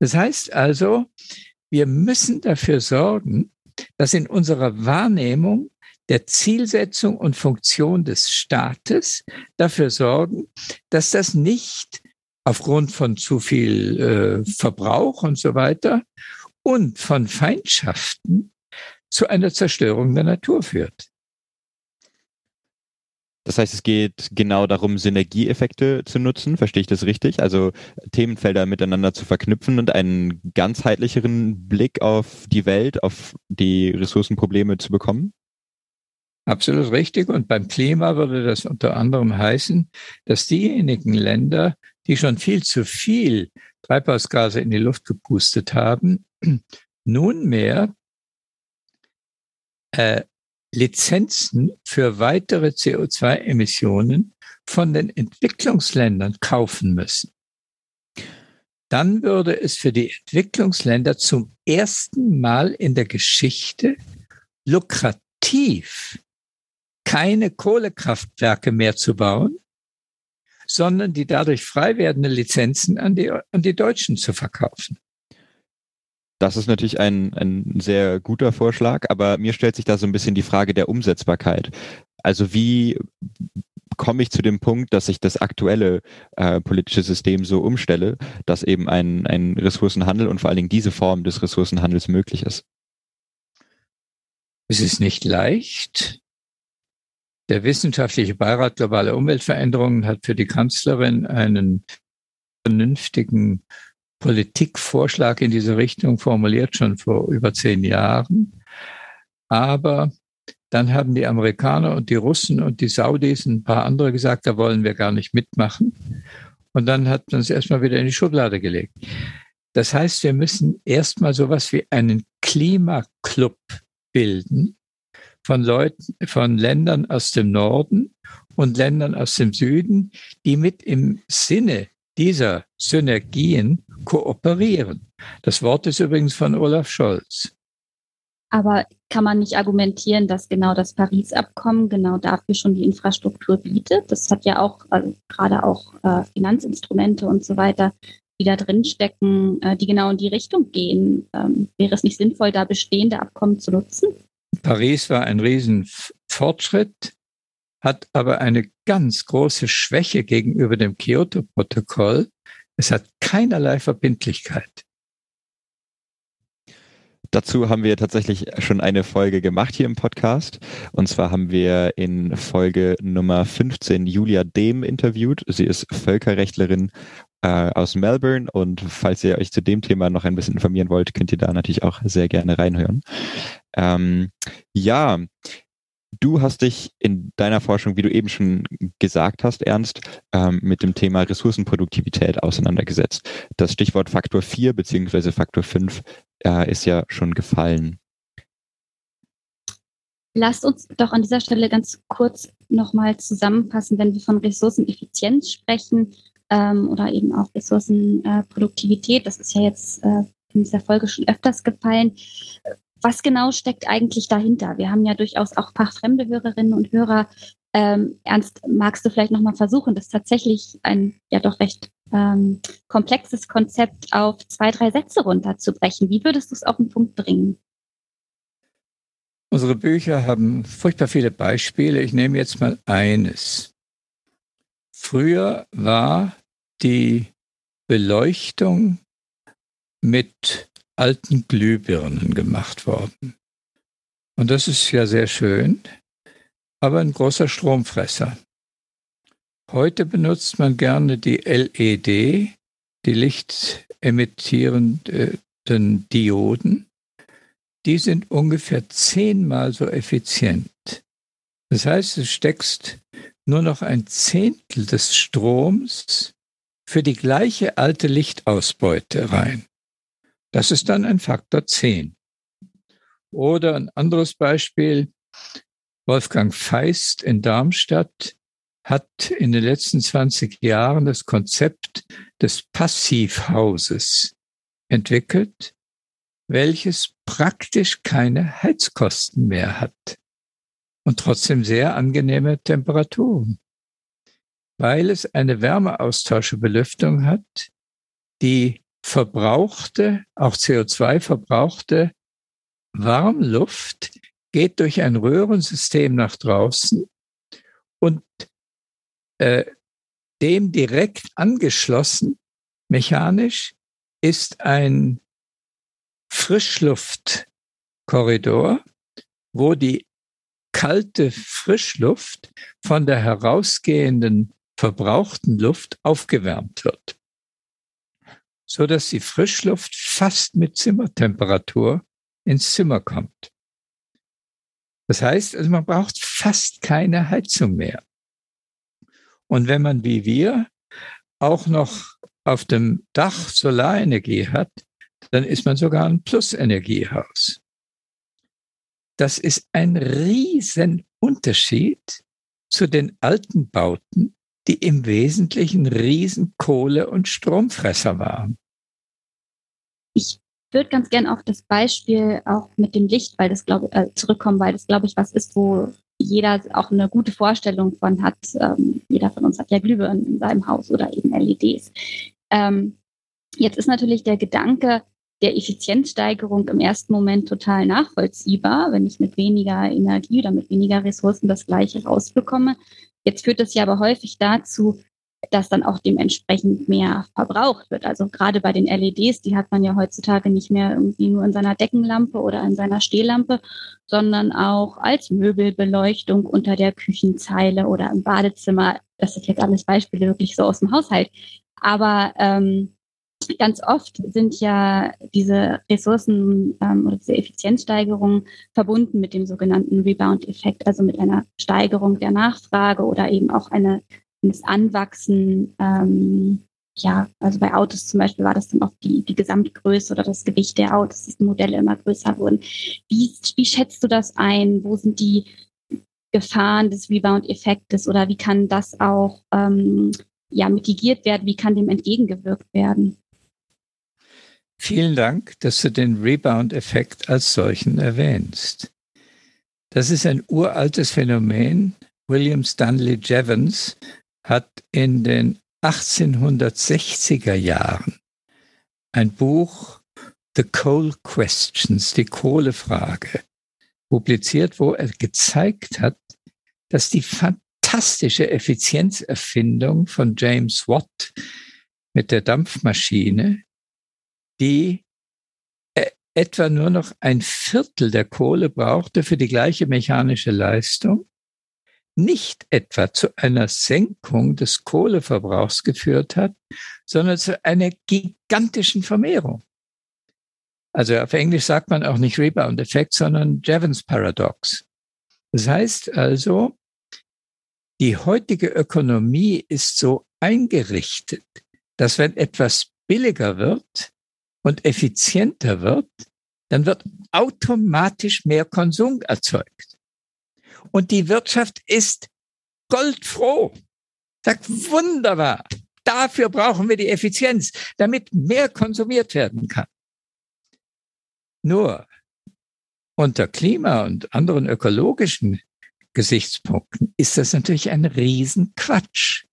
Das heißt also, wir müssen dafür sorgen, dass in unserer Wahrnehmung der Zielsetzung und Funktion des Staates dafür sorgen, dass das nicht aufgrund von zu viel äh, Verbrauch und so weiter und von Feindschaften zu einer Zerstörung der Natur führt. Das heißt, es geht genau darum, Synergieeffekte zu nutzen, verstehe ich das richtig? Also Themenfelder miteinander zu verknüpfen und einen ganzheitlicheren Blick auf die Welt, auf die Ressourcenprobleme zu bekommen? Absolut richtig. Und beim Klima würde das unter anderem heißen, dass diejenigen Länder, die schon viel zu viel Treibhausgase in die Luft gepustet haben, nunmehr äh, Lizenzen für weitere CO2-Emissionen von den Entwicklungsländern kaufen müssen. Dann würde es für die Entwicklungsländer zum ersten Mal in der Geschichte lukrativ, keine Kohlekraftwerke mehr zu bauen, sondern die dadurch frei werdenden Lizenzen an die, an die Deutschen zu verkaufen. Das ist natürlich ein, ein sehr guter Vorschlag, aber mir stellt sich da so ein bisschen die Frage der Umsetzbarkeit. Also wie komme ich zu dem Punkt, dass ich das aktuelle äh, politische System so umstelle, dass eben ein, ein Ressourcenhandel und vor allen Dingen diese Form des Ressourcenhandels möglich ist? Es ist nicht leicht. Der Wissenschaftliche Beirat Globale Umweltveränderungen hat für die Kanzlerin einen vernünftigen Politikvorschlag in diese Richtung formuliert, schon vor über zehn Jahren. Aber dann haben die Amerikaner und die Russen und die Saudis und ein paar andere gesagt, da wollen wir gar nicht mitmachen. Und dann hat man es erstmal wieder in die Schublade gelegt. Das heißt, wir müssen erstmal sowas wie einen Klimaclub bilden von Leuten, von Ländern aus dem Norden und Ländern aus dem Süden, die mit im Sinne dieser Synergien kooperieren. Das Wort ist übrigens von Olaf Scholz. Aber kann man nicht argumentieren, dass genau das Paris-Abkommen genau dafür schon die Infrastruktur bietet? Das hat ja auch also gerade auch äh, Finanzinstrumente und so weiter, die da drin stecken, äh, die genau in die Richtung gehen. Ähm, wäre es nicht sinnvoll, da bestehende Abkommen zu nutzen? Paris war ein Riesenfortschritt, hat aber eine ganz große Schwäche gegenüber dem Kyoto-Protokoll. Es hat keinerlei Verbindlichkeit. Dazu haben wir tatsächlich schon eine Folge gemacht hier im Podcast. Und zwar haben wir in Folge Nummer 15 Julia Dehm interviewt. Sie ist Völkerrechtlerin äh, aus Melbourne. Und falls ihr euch zu dem Thema noch ein bisschen informieren wollt, könnt ihr da natürlich auch sehr gerne reinhören. Ähm, ja, Du hast dich in deiner Forschung, wie du eben schon gesagt hast, Ernst, ähm, mit dem Thema Ressourcenproduktivität auseinandergesetzt. Das Stichwort Faktor 4 beziehungsweise Faktor 5 äh, ist ja schon gefallen. Lasst uns doch an dieser Stelle ganz kurz nochmal zusammenfassen, wenn wir von Ressourceneffizienz sprechen ähm, oder eben auch Ressourcenproduktivität. das ist ja jetzt äh, in dieser Folge schon öfters gefallen. Was genau steckt eigentlich dahinter? Wir haben ja durchaus auch fachfremde Hörerinnen und Hörer. Ähm, Ernst, magst du vielleicht nochmal versuchen, das tatsächlich ein ja doch recht ähm, komplexes Konzept auf zwei, drei Sätze runterzubrechen? Wie würdest du es auf den Punkt bringen? Unsere Bücher haben furchtbar viele Beispiele. Ich nehme jetzt mal eines. Früher war die Beleuchtung mit alten Glühbirnen gemacht worden. Und das ist ja sehr schön, aber ein großer Stromfresser. Heute benutzt man gerne die LED, die lichtemittierenden Dioden. Die sind ungefähr zehnmal so effizient. Das heißt, du steckst nur noch ein Zehntel des Stroms für die gleiche alte Lichtausbeute rein. Das ist dann ein Faktor 10. Oder ein anderes Beispiel, Wolfgang Feist in Darmstadt hat in den letzten 20 Jahren das Konzept des Passivhauses entwickelt, welches praktisch keine Heizkosten mehr hat und trotzdem sehr angenehme Temperaturen, weil es eine Wärmeaustauschebelüftung hat, die verbrauchte, auch CO2 verbrauchte Warmluft geht durch ein Röhrensystem nach draußen und äh, dem direkt angeschlossen, mechanisch, ist ein Frischluftkorridor, wo die kalte Frischluft von der herausgehenden verbrauchten Luft aufgewärmt wird so dass die Frischluft fast mit Zimmertemperatur ins Zimmer kommt. Das heißt, also man braucht fast keine Heizung mehr. Und wenn man wie wir auch noch auf dem Dach Solarenergie hat, dann ist man sogar ein Plusenergiehaus. Das ist ein riesen Unterschied zu den alten Bauten, die im Wesentlichen riesen Kohle- und Stromfresser waren. Ich würde ganz gern auf das Beispiel auch mit dem Licht, weil das glaube äh, zurückkommen, weil das glaube ich was ist, wo jeder auch eine gute Vorstellung von hat. Ähm, jeder von uns hat ja Glühbirnen in seinem Haus oder eben LEDs. Ähm, jetzt ist natürlich der Gedanke der Effizienzsteigerung im ersten Moment total nachvollziehbar, wenn ich mit weniger Energie oder mit weniger Ressourcen das Gleiche rausbekomme. Jetzt führt das ja aber häufig dazu, dass dann auch dementsprechend mehr verbraucht wird. Also gerade bei den LEDs, die hat man ja heutzutage nicht mehr irgendwie nur in seiner Deckenlampe oder in seiner Stehlampe, sondern auch als Möbelbeleuchtung unter der Küchenzeile oder im Badezimmer. Das sind jetzt alles Beispiele wirklich so aus dem Haushalt. Aber ähm, ganz oft sind ja diese Ressourcen ähm, oder diese Effizienzsteigerungen verbunden mit dem sogenannten Rebound-Effekt, also mit einer Steigerung der Nachfrage oder eben auch eine, eines Anwachsen. Ähm, ja, also bei Autos zum Beispiel war das dann auch die, die Gesamtgröße oder das Gewicht der Autos, dass die Modelle immer größer wurden. Wie, wie schätzt du das ein? Wo sind die Gefahren des Rebound-Effektes oder wie kann das auch ähm, ja, mitigiert werden? Wie kann dem entgegengewirkt werden? Vielen Dank, dass du den Rebound-Effekt als solchen erwähnst. Das ist ein uraltes Phänomen. William Stanley Jevons hat in den 1860er Jahren ein Buch The Coal Questions, die Kohlefrage, publiziert, wo er gezeigt hat, dass die fantastische Effizienzerfindung von James Watt mit der Dampfmaschine die äh, etwa nur noch ein Viertel der Kohle brauchte für die gleiche mechanische Leistung, nicht etwa zu einer Senkung des Kohleverbrauchs geführt hat, sondern zu einer gigantischen Vermehrung. Also auf Englisch sagt man auch nicht Rebound-Effekt, sondern Jevons Paradox. Das heißt also, die heutige Ökonomie ist so eingerichtet, dass wenn etwas billiger wird, und effizienter wird, dann wird automatisch mehr Konsum erzeugt. Und die Wirtschaft ist goldfroh. Sagt, wunderbar. Dafür brauchen wir die Effizienz, damit mehr konsumiert werden kann. Nur unter Klima und anderen ökologischen Gesichtspunkten ist das natürlich ein Riesenquatsch.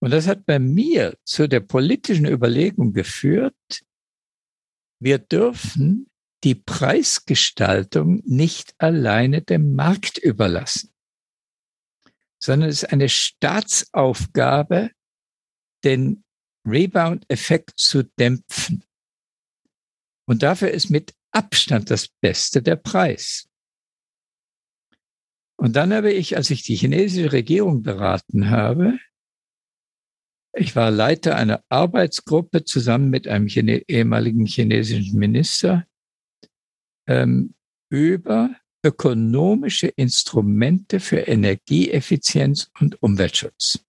Und das hat bei mir zu der politischen Überlegung geführt, wir dürfen die Preisgestaltung nicht alleine dem Markt überlassen, sondern es ist eine Staatsaufgabe, den Rebound-Effekt zu dämpfen. Und dafür ist mit Abstand das Beste der Preis. Und dann habe ich, als ich die chinesische Regierung beraten habe, ich war Leiter einer Arbeitsgruppe zusammen mit einem Chine ehemaligen chinesischen Minister ähm, über ökonomische Instrumente für Energieeffizienz und Umweltschutz.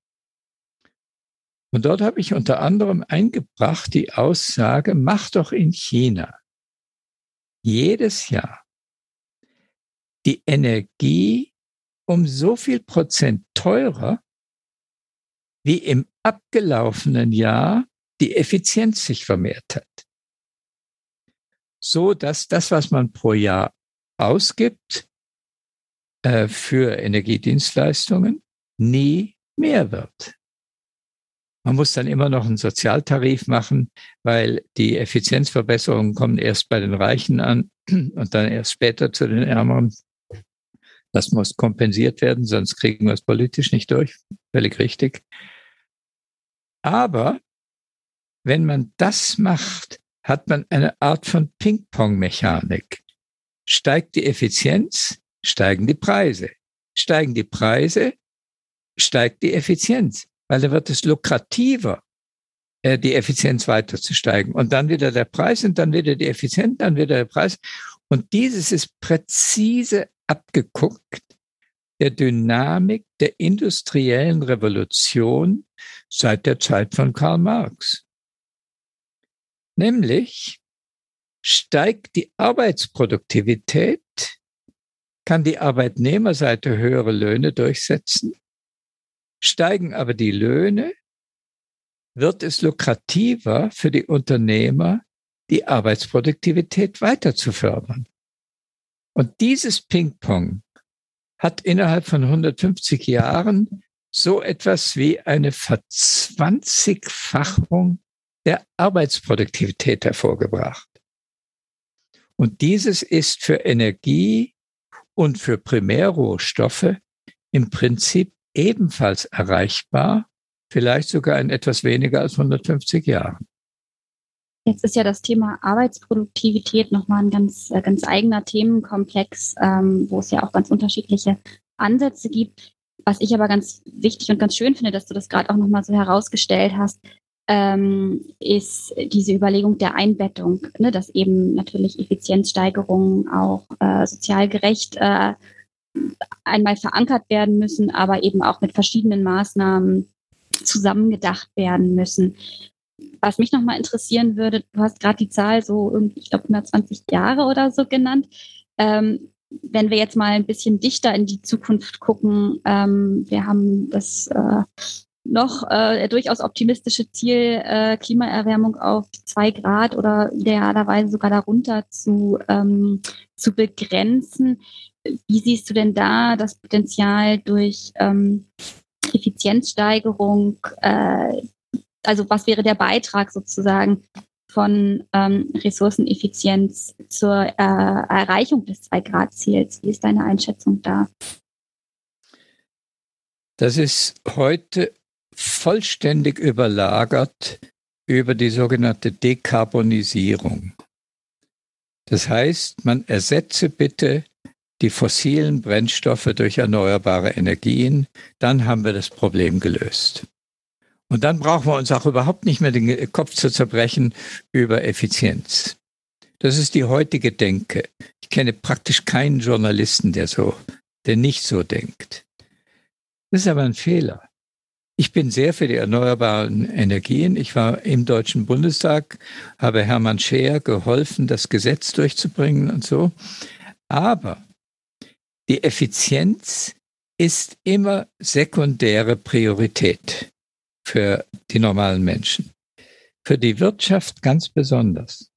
Und dort habe ich unter anderem eingebracht die Aussage, mach doch in China jedes Jahr die Energie um so viel Prozent teurer, wie im abgelaufenen Jahr die Effizienz sich vermehrt hat. So dass das, was man pro Jahr ausgibt äh, für Energiedienstleistungen, nie mehr wird. Man muss dann immer noch einen Sozialtarif machen, weil die Effizienzverbesserungen kommen erst bei den Reichen an und dann erst später zu den Ärmeren. Das muss kompensiert werden, sonst kriegen wir es politisch nicht durch. Völlig richtig. Aber wenn man das macht, hat man eine Art von Ping-Pong-Mechanik. Steigt die Effizienz, steigen die Preise. Steigen die Preise, steigt die Effizienz, weil da wird es lukrativer, äh, die Effizienz weiter zu steigen. Und dann wieder der Preis und dann wieder die Effizienz, dann wieder der Preis. Und dieses ist präzise abgeguckt der Dynamik der industriellen Revolution seit der Zeit von Karl Marx. Nämlich steigt die Arbeitsproduktivität, kann die Arbeitnehmerseite höhere Löhne durchsetzen, steigen aber die Löhne, wird es lukrativer für die Unternehmer, die Arbeitsproduktivität weiter zu fördern. Und dieses Ping-Pong hat innerhalb von 150 Jahren so etwas wie eine Verzwanzigfachung der Arbeitsproduktivität hervorgebracht. Und dieses ist für Energie und für Primärrohstoffe im Prinzip ebenfalls erreichbar vielleicht sogar in etwas weniger als 150 Jahren. Jetzt ist ja das Thema Arbeitsproduktivität nochmal ein ganz, äh, ganz eigener Themenkomplex, ähm, wo es ja auch ganz unterschiedliche Ansätze gibt. Was ich aber ganz wichtig und ganz schön finde, dass du das gerade auch nochmal so herausgestellt hast, ähm, ist diese Überlegung der Einbettung, ne, dass eben natürlich Effizienzsteigerungen auch äh, sozial gerecht äh, einmal verankert werden müssen, aber eben auch mit verschiedenen Maßnahmen zusammengedacht werden müssen. Was mich nochmal interessieren würde, du hast gerade die Zahl so, irgendwie, ich glaube, 120 Jahre oder so genannt. Ähm, wenn wir jetzt mal ein bisschen dichter in die Zukunft gucken, ähm, wir haben das äh, noch äh, durchaus optimistische Ziel, äh, Klimaerwärmung auf zwei Grad oder idealerweise sogar darunter zu, ähm, zu begrenzen. Wie siehst du denn da das Potenzial durch ähm, Effizienzsteigerung? Äh, also was wäre der Beitrag sozusagen von ähm, Ressourceneffizienz zur äh, Erreichung des Zwei-Grad-Ziels? Wie ist deine Einschätzung da? Das ist heute vollständig überlagert über die sogenannte Dekarbonisierung. Das heißt, man ersetze bitte die fossilen Brennstoffe durch erneuerbare Energien, dann haben wir das Problem gelöst. Und dann brauchen wir uns auch überhaupt nicht mehr den Kopf zu zerbrechen über Effizienz. Das ist die heutige Denke. Ich kenne praktisch keinen Journalisten, der so, der nicht so denkt. Das ist aber ein Fehler. Ich bin sehr für die erneuerbaren Energien. Ich war im Deutschen Bundestag, habe Hermann Scheer geholfen, das Gesetz durchzubringen und so. Aber die Effizienz ist immer sekundäre Priorität für die normalen Menschen. Für die Wirtschaft ganz besonders.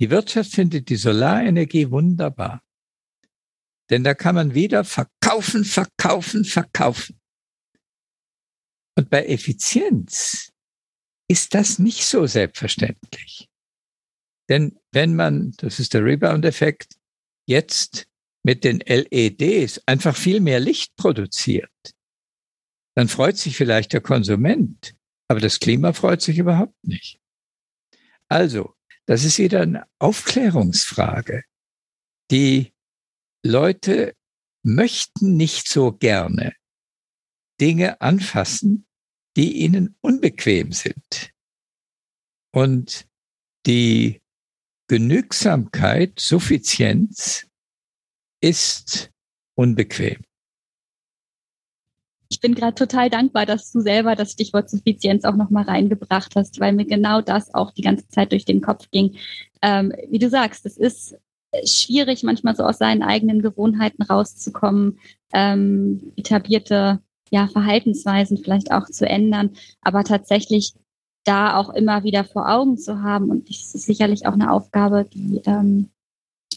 Die Wirtschaft findet die Solarenergie wunderbar. Denn da kann man wieder verkaufen, verkaufen, verkaufen. Und bei Effizienz ist das nicht so selbstverständlich. Denn wenn man, das ist der Rebound-Effekt, jetzt mit den LEDs einfach viel mehr Licht produziert, dann freut sich vielleicht der Konsument, aber das Klima freut sich überhaupt nicht. Also, das ist wieder eine Aufklärungsfrage. Die Leute möchten nicht so gerne Dinge anfassen, die ihnen unbequem sind. Und die Genügsamkeit, Suffizienz ist unbequem. Ich bin gerade total dankbar, dass du selber das Stichwort Suffizienz auch nochmal reingebracht hast, weil mir genau das auch die ganze Zeit durch den Kopf ging. Ähm, wie du sagst, es ist schwierig, manchmal so aus seinen eigenen Gewohnheiten rauszukommen, ähm, etablierte ja, Verhaltensweisen vielleicht auch zu ändern, aber tatsächlich da auch immer wieder vor Augen zu haben. Und das ist sicherlich auch eine Aufgabe, die ähm,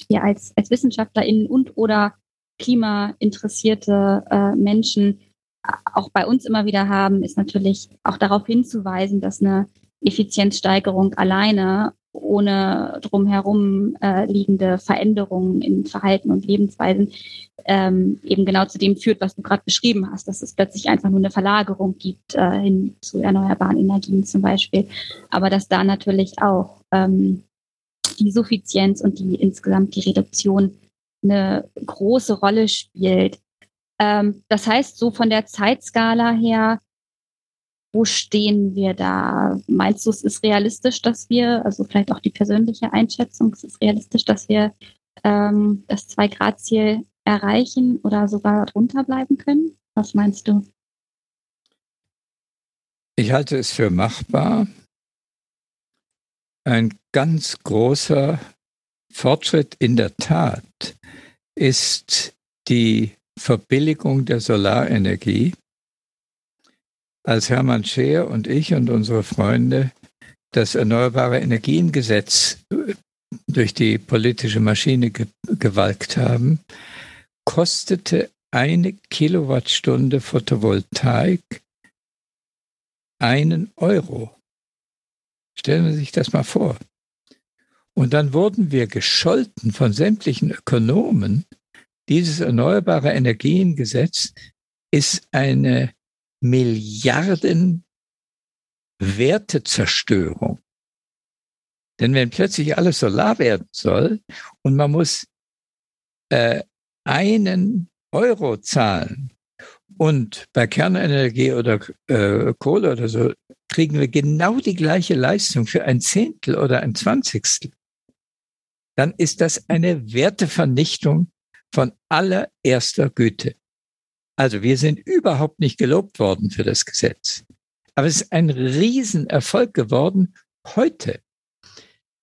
wir als, als WissenschaftlerInnen und oder klimainteressierte äh, Menschen auch bei uns immer wieder haben, ist natürlich auch darauf hinzuweisen, dass eine Effizienzsteigerung alleine ohne drumherum äh, liegende Veränderungen in Verhalten und Lebensweisen ähm, eben genau zu dem führt, was du gerade beschrieben hast, dass es plötzlich einfach nur eine Verlagerung gibt äh, hin zu erneuerbaren Energien zum Beispiel, aber dass da natürlich auch ähm, die Suffizienz und die insgesamt die Reduktion eine große Rolle spielt. Ähm, das heißt, so von der Zeitskala her wo stehen wir da? Meinst du, es ist realistisch, dass wir, also vielleicht auch die persönliche Einschätzung, es ist realistisch, dass wir ähm, das Zwei-Grad-Ziel erreichen oder sogar drunter bleiben können? Was meinst du? Ich halte es für machbar. Ein ganz großer Fortschritt in der Tat ist die Verbilligung der Solarenergie als Hermann Scheer und ich und unsere Freunde das Erneuerbare Energiengesetz äh, durch die politische Maschine ge gewalkt haben, kostete eine Kilowattstunde Photovoltaik einen Euro. Stellen Sie sich das mal vor. Und dann wurden wir gescholten von sämtlichen Ökonomen. Dieses Erneuerbare Energiengesetz ist eine Milliarden Wertezerstörung. Denn wenn plötzlich alles Solar werden soll und man muss äh, einen Euro zahlen und bei Kernenergie oder äh, Kohle oder so kriegen wir genau die gleiche Leistung für ein Zehntel oder ein Zwanzigstel, dann ist das eine Wertevernichtung von allererster Güte. Also wir sind überhaupt nicht gelobt worden für das Gesetz. Aber es ist ein Riesenerfolg geworden. Heute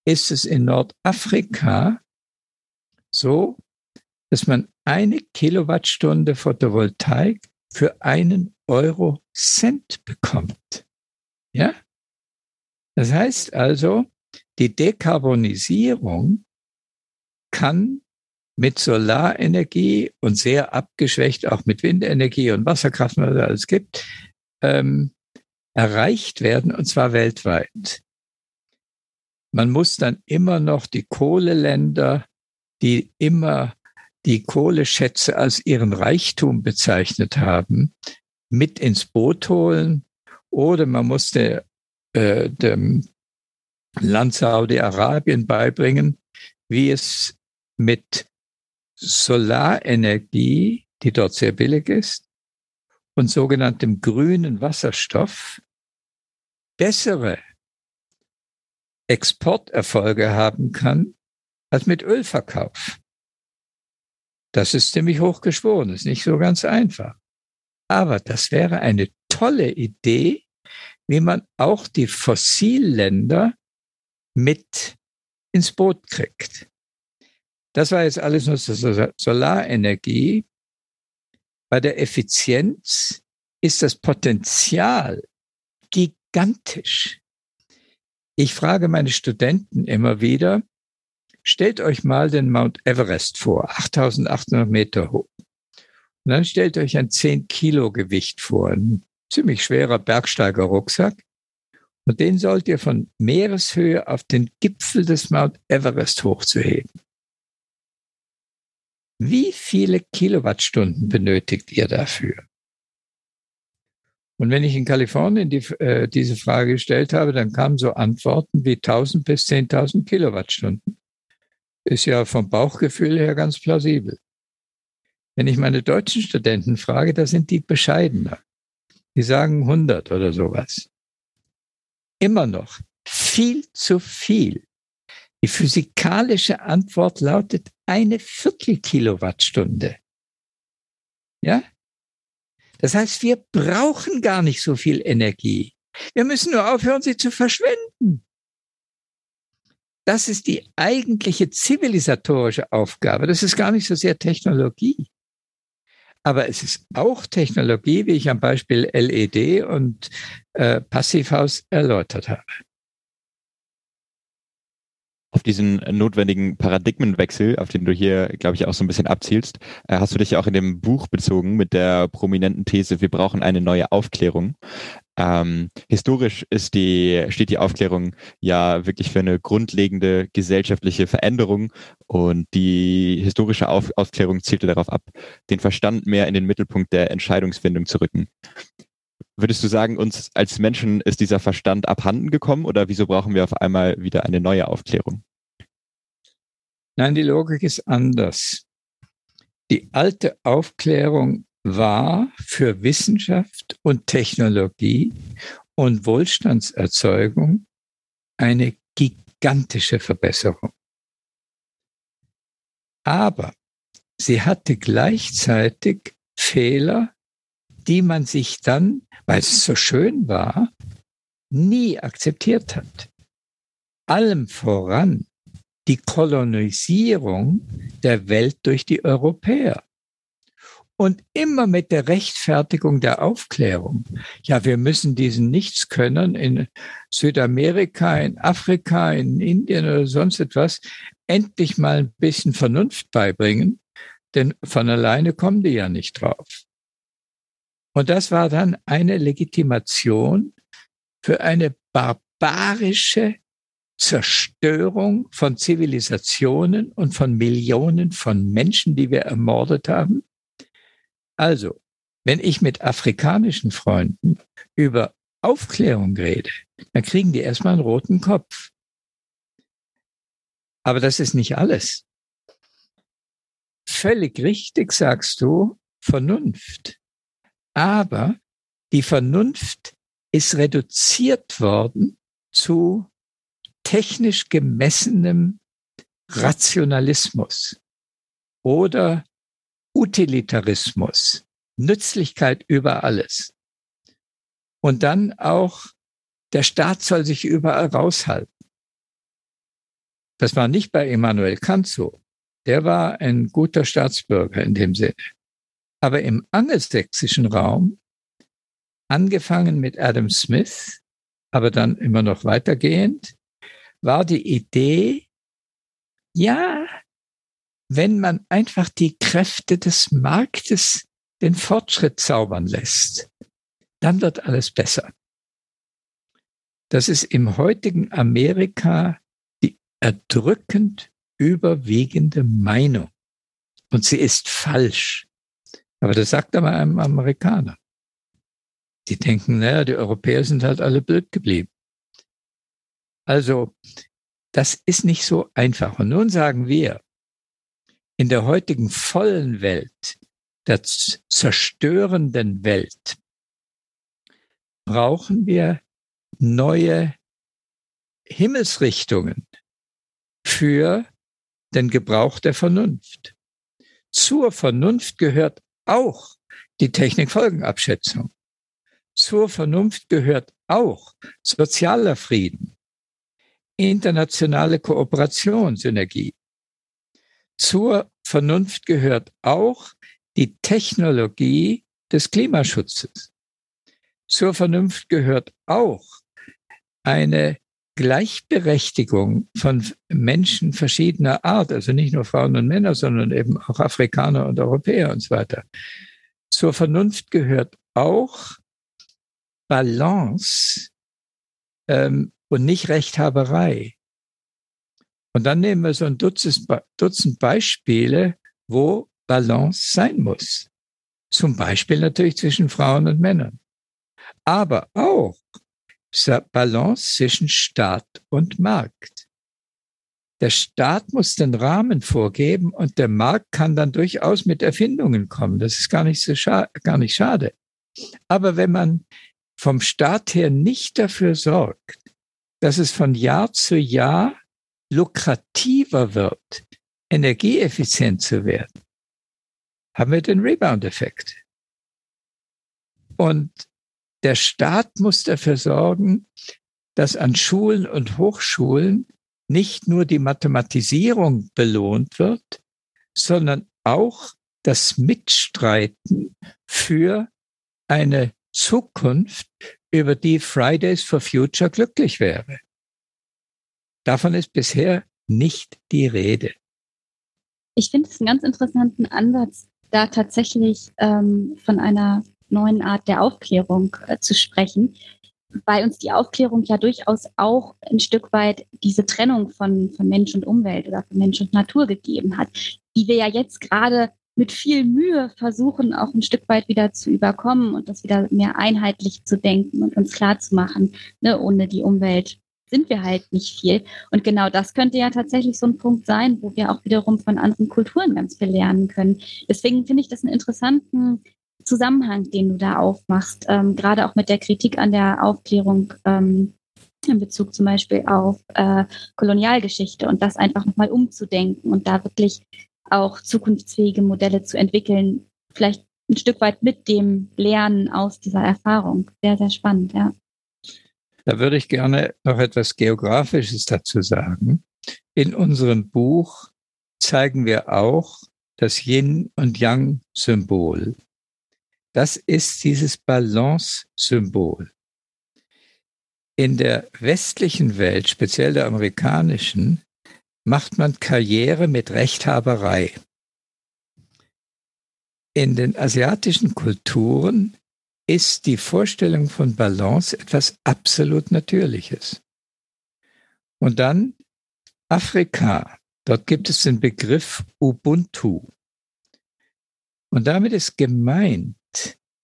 ist es in Nordafrika so, dass man eine Kilowattstunde Photovoltaik für einen Euro Cent bekommt. Ja? Das heißt also, die Dekarbonisierung kann mit Solarenergie und sehr abgeschwächt auch mit Windenergie und Wasserkraft, was es alles gibt, ähm, erreicht werden, und zwar weltweit. Man muss dann immer noch die Kohleländer, die immer die Kohleschätze als ihren Reichtum bezeichnet haben, mit ins Boot holen. Oder man musste äh, dem Land Saudi-Arabien beibringen, wie es mit Solarenergie, die dort sehr billig ist, und sogenanntem grünen Wasserstoff bessere Exporterfolge haben kann als mit Ölverkauf. Das ist ziemlich hochgeschworen, ist nicht so ganz einfach. Aber das wäre eine tolle Idee, wie man auch die Fossilländer mit ins Boot kriegt. Das war jetzt alles nur Solarenergie. Bei der Effizienz ist das Potenzial gigantisch. Ich frage meine Studenten immer wieder, stellt euch mal den Mount Everest vor, 8800 Meter hoch. Und dann stellt euch ein 10 Kilo Gewicht vor, ein ziemlich schwerer Bergsteiger-Rucksack. Und den sollt ihr von Meereshöhe auf den Gipfel des Mount Everest hochzuheben. Wie viele Kilowattstunden benötigt ihr dafür? Und wenn ich in Kalifornien die, äh, diese Frage gestellt habe, dann kamen so Antworten wie 1000 bis 10.000 Kilowattstunden. Ist ja vom Bauchgefühl her ganz plausibel. Wenn ich meine deutschen Studenten frage, da sind die bescheidener. Die sagen 100 oder sowas. Immer noch viel zu viel. Die physikalische Antwort lautet eine Viertelkilowattstunde. Ja? Das heißt, wir brauchen gar nicht so viel Energie. Wir müssen nur aufhören, sie zu verschwenden. Das ist die eigentliche zivilisatorische Aufgabe. Das ist gar nicht so sehr Technologie. Aber es ist auch Technologie, wie ich am Beispiel LED und äh, Passivhaus erläutert habe auf diesen notwendigen Paradigmenwechsel, auf den du hier, glaube ich, auch so ein bisschen abzielst, äh, hast du dich ja auch in dem Buch bezogen mit der prominenten These, wir brauchen eine neue Aufklärung. Ähm, historisch ist die, steht die Aufklärung ja wirklich für eine grundlegende gesellschaftliche Veränderung und die historische Auf Aufklärung zielte darauf ab, den Verstand mehr in den Mittelpunkt der Entscheidungsfindung zu rücken. Würdest du sagen, uns als Menschen ist dieser Verstand abhanden gekommen oder wieso brauchen wir auf einmal wieder eine neue Aufklärung? Nein, die Logik ist anders. Die alte Aufklärung war für Wissenschaft und Technologie und Wohlstandserzeugung eine gigantische Verbesserung. Aber sie hatte gleichzeitig Fehler, die man sich dann weil es so schön war, nie akzeptiert hat. Allem voran die Kolonisierung der Welt durch die Europäer. Und immer mit der Rechtfertigung der Aufklärung. Ja, wir müssen diesen Nichtskönnern in Südamerika, in Afrika, in Indien oder sonst etwas endlich mal ein bisschen Vernunft beibringen, denn von alleine kommen die ja nicht drauf. Und das war dann eine Legitimation für eine barbarische Zerstörung von Zivilisationen und von Millionen von Menschen, die wir ermordet haben. Also, wenn ich mit afrikanischen Freunden über Aufklärung rede, dann kriegen die erstmal einen roten Kopf. Aber das ist nicht alles. Völlig richtig sagst du Vernunft. Aber die Vernunft ist reduziert worden zu technisch gemessenem Rationalismus oder Utilitarismus, Nützlichkeit über alles. Und dann auch, der Staat soll sich überall raushalten. Das war nicht bei Immanuel Kant so. Der war ein guter Staatsbürger in dem Sinne. Aber im angelsächsischen Raum, angefangen mit Adam Smith, aber dann immer noch weitergehend, war die Idee, ja, wenn man einfach die Kräfte des Marktes den Fortschritt zaubern lässt, dann wird alles besser. Das ist im heutigen Amerika die erdrückend überwiegende Meinung. Und sie ist falsch. Aber das sagt aber einem Amerikaner. Die denken, naja, die Europäer sind halt alle blöd geblieben. Also, das ist nicht so einfach. Und nun sagen wir, in der heutigen vollen Welt, der zerstörenden Welt, brauchen wir neue Himmelsrichtungen für den Gebrauch der Vernunft. Zur Vernunft gehört auch die Technikfolgenabschätzung. Zur Vernunft gehört auch sozialer Frieden, internationale Kooperation, Synergie. Zur Vernunft gehört auch die Technologie des Klimaschutzes. Zur Vernunft gehört auch eine Gleichberechtigung von Menschen verschiedener Art, also nicht nur Frauen und Männer, sondern eben auch Afrikaner und Europäer und so weiter. Zur Vernunft gehört auch Balance ähm, und nicht Rechthaberei. Und dann nehmen wir so ein Dutzend, Dutzend Beispiele, wo Balance sein muss. Zum Beispiel natürlich zwischen Frauen und Männern. Aber auch Balance zwischen Staat und Markt. Der Staat muss den Rahmen vorgeben und der Markt kann dann durchaus mit Erfindungen kommen. Das ist gar nicht so scha gar nicht schade. Aber wenn man vom Staat her nicht dafür sorgt, dass es von Jahr zu Jahr lukrativer wird, energieeffizient zu werden, haben wir den Rebound-Effekt. Und der Staat muss dafür sorgen, dass an Schulen und Hochschulen nicht nur die Mathematisierung belohnt wird, sondern auch das Mitstreiten für eine Zukunft, über die Fridays for Future glücklich wäre. Davon ist bisher nicht die Rede. Ich finde es einen ganz interessanten Ansatz, da tatsächlich ähm, von einer neuen Art der Aufklärung äh, zu sprechen, weil uns die Aufklärung ja durchaus auch ein Stück weit diese Trennung von, von Mensch und Umwelt oder von Mensch und Natur gegeben hat, die wir ja jetzt gerade mit viel Mühe versuchen, auch ein Stück weit wieder zu überkommen und das wieder mehr einheitlich zu denken und uns klar zu machen, ne, ohne die Umwelt sind wir halt nicht viel. Und genau das könnte ja tatsächlich so ein Punkt sein, wo wir auch wiederum von anderen Kulturen ganz viel lernen können. Deswegen finde ich das einen interessanten Zusammenhang, den du da aufmachst, ähm, gerade auch mit der Kritik an der Aufklärung ähm, in Bezug zum Beispiel auf äh, Kolonialgeschichte und das einfach nochmal umzudenken und da wirklich auch zukunftsfähige Modelle zu entwickeln, vielleicht ein Stück weit mit dem Lernen aus dieser Erfahrung. Sehr, sehr spannend, ja. Da würde ich gerne noch etwas Geografisches dazu sagen. In unserem Buch zeigen wir auch das Yin und Yang Symbol. Das ist dieses Balance-Symbol. In der westlichen Welt, speziell der amerikanischen, macht man Karriere mit Rechthaberei. In den asiatischen Kulturen ist die Vorstellung von Balance etwas absolut Natürliches. Und dann Afrika. Dort gibt es den Begriff Ubuntu. Und damit ist gemeint,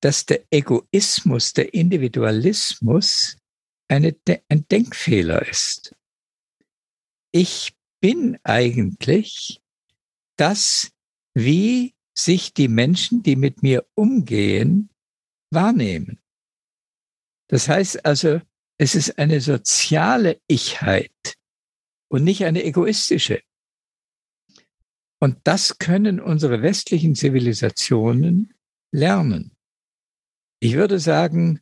dass der Egoismus, der Individualismus eine, ein Denkfehler ist. Ich bin eigentlich das, wie sich die Menschen, die mit mir umgehen, wahrnehmen. Das heißt also, es ist eine soziale Ichheit und nicht eine egoistische. Und das können unsere westlichen Zivilisationen lernen. Ich würde sagen,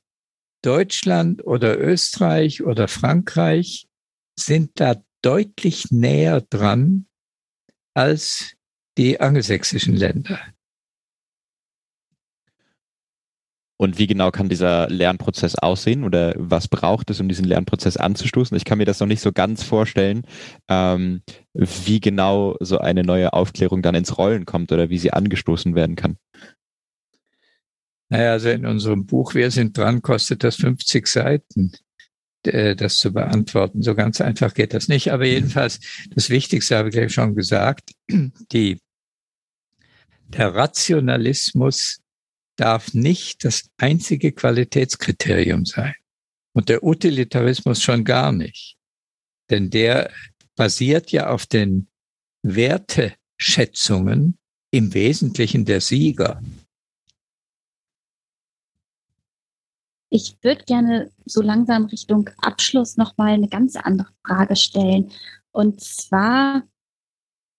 Deutschland oder Österreich oder Frankreich sind da deutlich näher dran als die angelsächsischen Länder. Und wie genau kann dieser Lernprozess aussehen oder was braucht es, um diesen Lernprozess anzustoßen? Ich kann mir das noch nicht so ganz vorstellen, ähm, wie genau so eine neue Aufklärung dann ins Rollen kommt oder wie sie angestoßen werden kann. Naja, also in unserem Buch Wir sind dran kostet das 50 Seiten, äh, das zu beantworten. So ganz einfach geht das nicht. Aber jedenfalls, das Wichtigste habe ich gleich schon gesagt, die, der Rationalismus darf nicht das einzige Qualitätskriterium sein. Und der Utilitarismus schon gar nicht. Denn der basiert ja auf den Werteschätzungen im Wesentlichen der Sieger. Ich würde gerne so langsam Richtung Abschluss nochmal eine ganz andere Frage stellen. Und zwar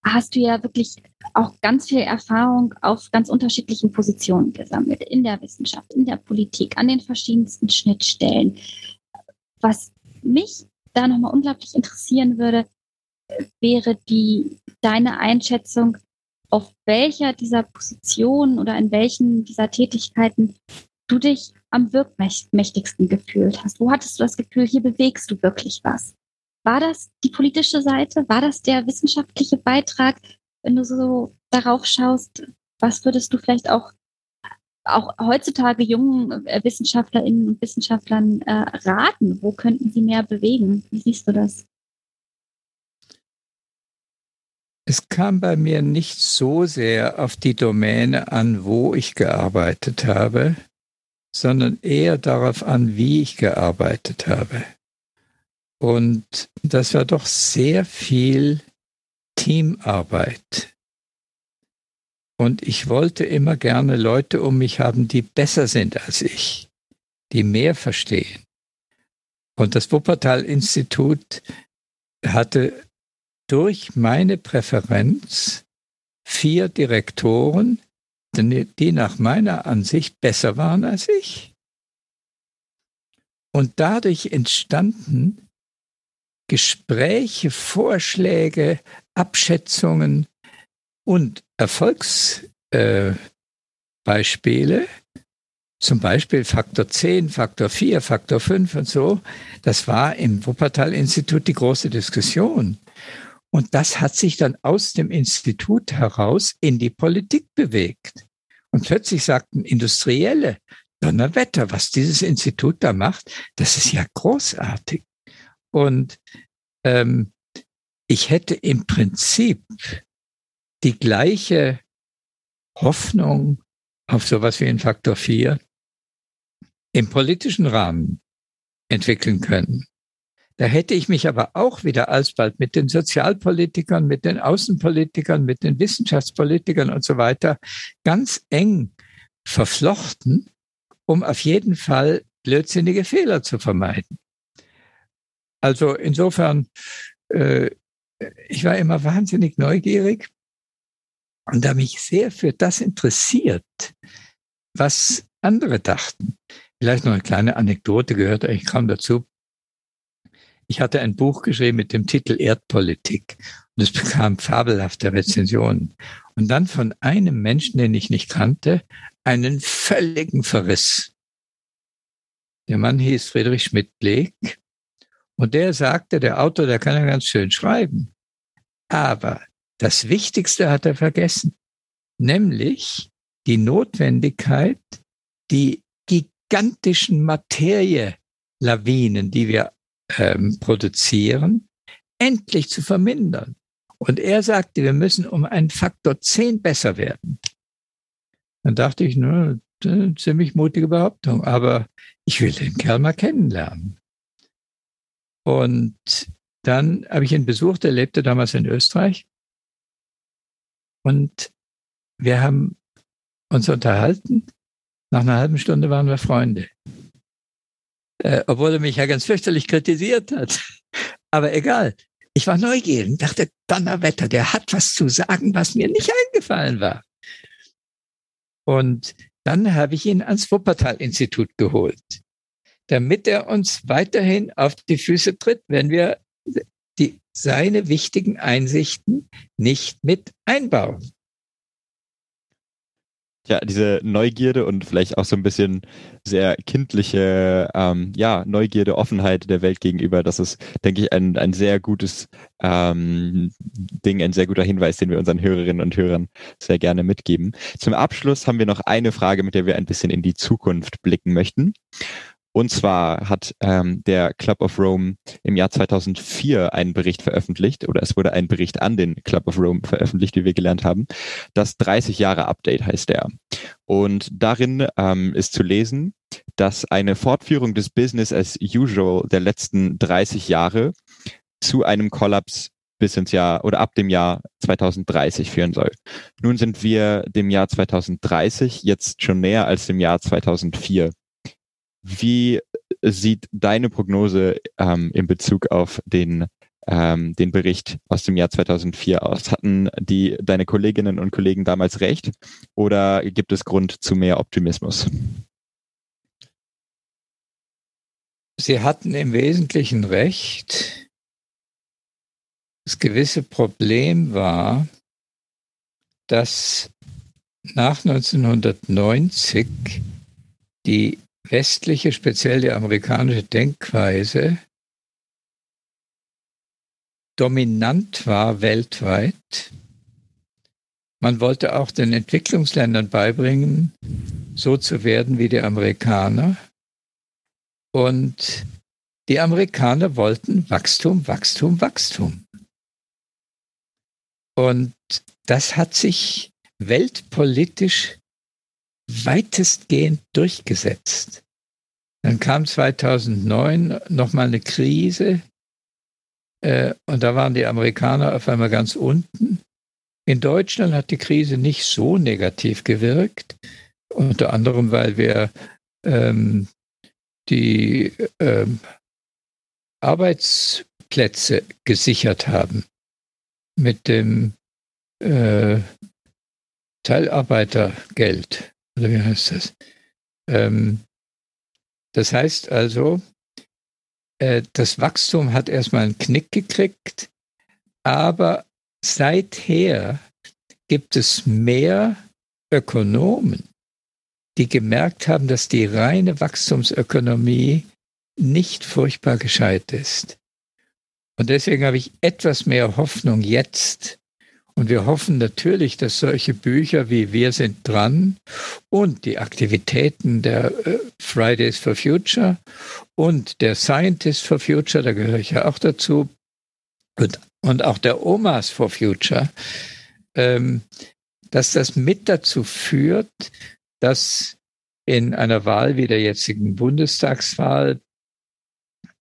hast du ja wirklich auch ganz viel Erfahrung auf ganz unterschiedlichen Positionen gesammelt, in der Wissenschaft, in der Politik, an den verschiedensten Schnittstellen. Was mich da nochmal unglaublich interessieren würde, wäre die, deine Einschätzung, auf welcher dieser Positionen oder in welchen dieser Tätigkeiten du dich am wirkmächtigsten gefühlt hast. Wo hattest du das Gefühl, hier bewegst du wirklich was? War das die politische Seite? War das der wissenschaftliche Beitrag? Wenn du so darauf schaust, was würdest du vielleicht auch auch heutzutage jungen äh, Wissenschaftlerinnen und Wissenschaftlern äh, raten? Wo könnten sie mehr bewegen? Wie siehst du das? Es kam bei mir nicht so sehr auf die Domäne an, wo ich gearbeitet habe, sondern eher darauf an, wie ich gearbeitet habe. Und das war doch sehr viel Teamarbeit. Und ich wollte immer gerne Leute um mich haben, die besser sind als ich, die mehr verstehen. Und das Wuppertal-Institut hatte durch meine Präferenz vier Direktoren, die nach meiner Ansicht besser waren als ich. Und dadurch entstanden Gespräche, Vorschläge, Abschätzungen und Erfolgsbeispiele, äh, zum Beispiel Faktor 10, Faktor 4, Faktor 5 und so, das war im Wuppertal-Institut die große Diskussion. Und das hat sich dann aus dem Institut heraus in die Politik bewegt. Und plötzlich sagten Industrielle, Donnerwetter, was dieses Institut da macht, das ist ja großartig. Und ähm, ich hätte im Prinzip die gleiche Hoffnung auf sowas wie ein Faktor 4 im politischen Rahmen entwickeln können. Da hätte ich mich aber auch wieder alsbald mit den Sozialpolitikern, mit den Außenpolitikern, mit den Wissenschaftspolitikern und so weiter ganz eng verflochten, um auf jeden Fall blödsinnige Fehler zu vermeiden. Also insofern, äh, ich war immer wahnsinnig neugierig und da mich sehr für das interessiert, was andere dachten. Vielleicht noch eine kleine Anekdote gehört eigentlich kaum dazu. Ich hatte ein Buch geschrieben mit dem Titel Erdpolitik und es bekam fabelhafte Rezensionen. Und dann von einem Menschen, den ich nicht kannte, einen völligen Verriss. Der Mann hieß Friedrich Schmidt-Bleek und der sagte, der Autor, der kann ja ganz schön schreiben. Aber das Wichtigste hat er vergessen, nämlich die Notwendigkeit, die gigantischen Materielawinen, die wir ähm, produzieren, endlich zu vermindern. Und er sagte, wir müssen um einen Faktor 10 besser werden. Dann dachte ich, nur eine ziemlich mutige Behauptung, aber ich will den Kerl mal kennenlernen. Und dann habe ich ihn besucht, er lebte damals in Österreich. Und wir haben uns unterhalten. Nach einer halben Stunde waren wir Freunde. Äh, obwohl er mich ja ganz fürchterlich kritisiert hat. Aber egal. Ich war neugierig, dachte, Donnerwetter, der hat was zu sagen, was mir nicht eingefallen war. Und dann habe ich ihn ans Wuppertal-Institut geholt, damit er uns weiterhin auf die Füße tritt, wenn wir die, seine wichtigen Einsichten nicht mit einbauen ja, diese Neugierde und vielleicht auch so ein bisschen sehr kindliche, ähm, ja, Neugierde, Offenheit der Welt gegenüber, das ist, denke ich, ein, ein sehr gutes ähm, Ding, ein sehr guter Hinweis, den wir unseren Hörerinnen und Hörern sehr gerne mitgeben. Zum Abschluss haben wir noch eine Frage, mit der wir ein bisschen in die Zukunft blicken möchten. Und zwar hat ähm, der Club of Rome im Jahr 2004 einen Bericht veröffentlicht, oder es wurde ein Bericht an den Club of Rome veröffentlicht, wie wir gelernt haben. Das 30 Jahre Update heißt der. Und darin ähm, ist zu lesen, dass eine Fortführung des Business as usual der letzten 30 Jahre zu einem Kollaps bis ins Jahr oder ab dem Jahr 2030 führen soll. Nun sind wir dem Jahr 2030 jetzt schon näher als dem Jahr 2004. Wie sieht deine Prognose ähm, in Bezug auf den ähm, den Bericht aus dem Jahr 2004 aus? Hatten die deine Kolleginnen und Kollegen damals recht oder gibt es Grund zu mehr Optimismus? Sie hatten im Wesentlichen recht. Das gewisse Problem war, dass nach 1990 die westliche, speziell die amerikanische Denkweise dominant war weltweit. Man wollte auch den Entwicklungsländern beibringen, so zu werden wie die Amerikaner. Und die Amerikaner wollten Wachstum, Wachstum, Wachstum. Und das hat sich weltpolitisch weitestgehend durchgesetzt. Dann kam 2009 nochmal eine Krise äh, und da waren die Amerikaner auf einmal ganz unten. In Deutschland hat die Krise nicht so negativ gewirkt, unter anderem, weil wir ähm, die ähm, Arbeitsplätze gesichert haben mit dem äh, Teilarbeitergeld oder wie heißt das? Ähm, das heißt also, äh, das Wachstum hat erstmal einen Knick gekriegt, aber seither gibt es mehr Ökonomen, die gemerkt haben, dass die reine Wachstumsökonomie nicht furchtbar gescheit ist. Und deswegen habe ich etwas mehr Hoffnung jetzt, und wir hoffen natürlich, dass solche Bücher wie Wir sind dran und die Aktivitäten der äh, Fridays for Future und der Scientists for Future, da gehöre ich ja auch dazu, und, und auch der Omas for Future, ähm, dass das mit dazu führt, dass in einer Wahl wie der jetzigen Bundestagswahl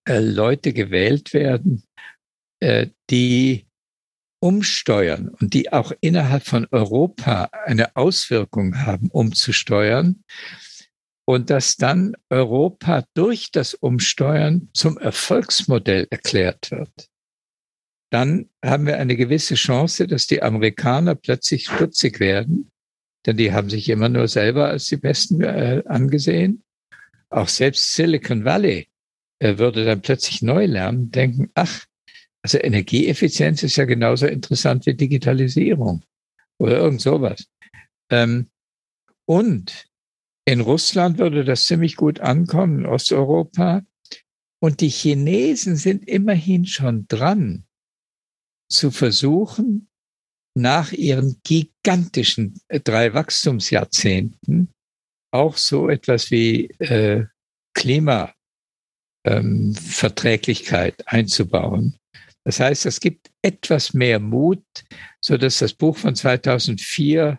äh, Leute gewählt werden, äh, die umsteuern und die auch innerhalb von Europa eine Auswirkung haben, umzusteuern. Und dass dann Europa durch das Umsteuern zum Erfolgsmodell erklärt wird, dann haben wir eine gewisse Chance, dass die Amerikaner plötzlich stutzig werden, denn die haben sich immer nur selber als die Besten äh, angesehen. Auch selbst Silicon Valley äh, würde dann plötzlich neu lernen, denken, ach, also Energieeffizienz ist ja genauso interessant wie Digitalisierung oder irgend sowas. Ähm, und in Russland würde das ziemlich gut ankommen, in Osteuropa. Und die Chinesen sind immerhin schon dran, zu versuchen, nach ihren gigantischen äh, drei Wachstumsjahrzehnten auch so etwas wie äh, Klimaverträglichkeit ähm, einzubauen. Das heißt, es gibt etwas mehr Mut, so dass das Buch von 2004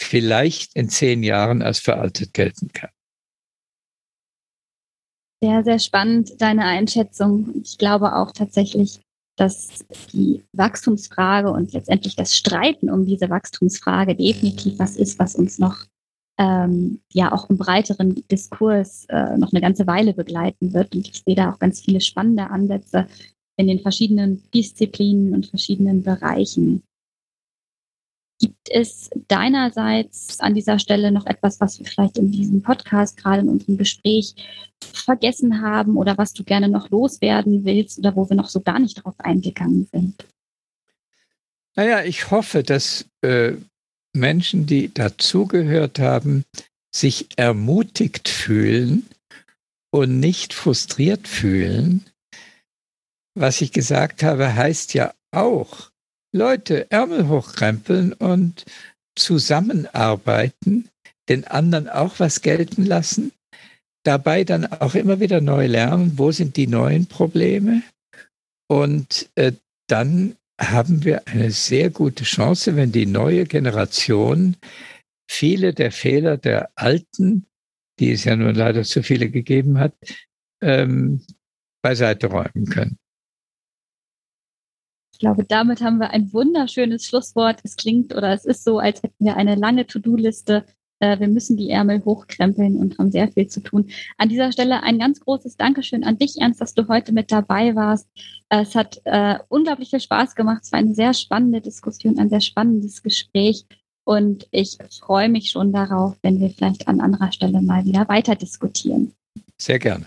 vielleicht in zehn Jahren als veraltet gelten kann. Sehr, sehr spannend, deine Einschätzung. Ich glaube auch tatsächlich, dass die Wachstumsfrage und letztendlich das Streiten um diese Wachstumsfrage definitiv was ist, was uns noch ähm, ja auch im breiteren Diskurs äh, noch eine ganze Weile begleiten wird. Und ich sehe da auch ganz viele spannende Ansätze in den verschiedenen Disziplinen und verschiedenen Bereichen. Gibt es deinerseits an dieser Stelle noch etwas, was wir vielleicht in diesem Podcast, gerade in unserem Gespräch, vergessen haben oder was du gerne noch loswerden willst oder wo wir noch so gar nicht drauf eingegangen sind? Naja, ich hoffe, dass äh, Menschen, die dazugehört haben, sich ermutigt fühlen und nicht frustriert fühlen. Was ich gesagt habe, heißt ja auch, Leute Ärmel hochkrempeln und zusammenarbeiten, den anderen auch was gelten lassen, dabei dann auch immer wieder neu lernen, wo sind die neuen Probleme und äh, dann haben wir eine sehr gute Chance, wenn die neue Generation viele der Fehler der Alten, die es ja nun leider zu viele gegeben hat, ähm, beiseite räumen können. Ich glaube, damit haben wir ein wunderschönes Schlusswort. Es klingt oder es ist so, als hätten wir eine lange To-Do-Liste. Äh, wir müssen die Ärmel hochkrempeln und haben sehr viel zu tun. An dieser Stelle ein ganz großes Dankeschön an dich, Ernst, dass du heute mit dabei warst. Es hat äh, unglaublich viel Spaß gemacht. Es war eine sehr spannende Diskussion, ein sehr spannendes Gespräch. Und ich freue mich schon darauf, wenn wir vielleicht an anderer Stelle mal wieder weiter diskutieren. Sehr gerne.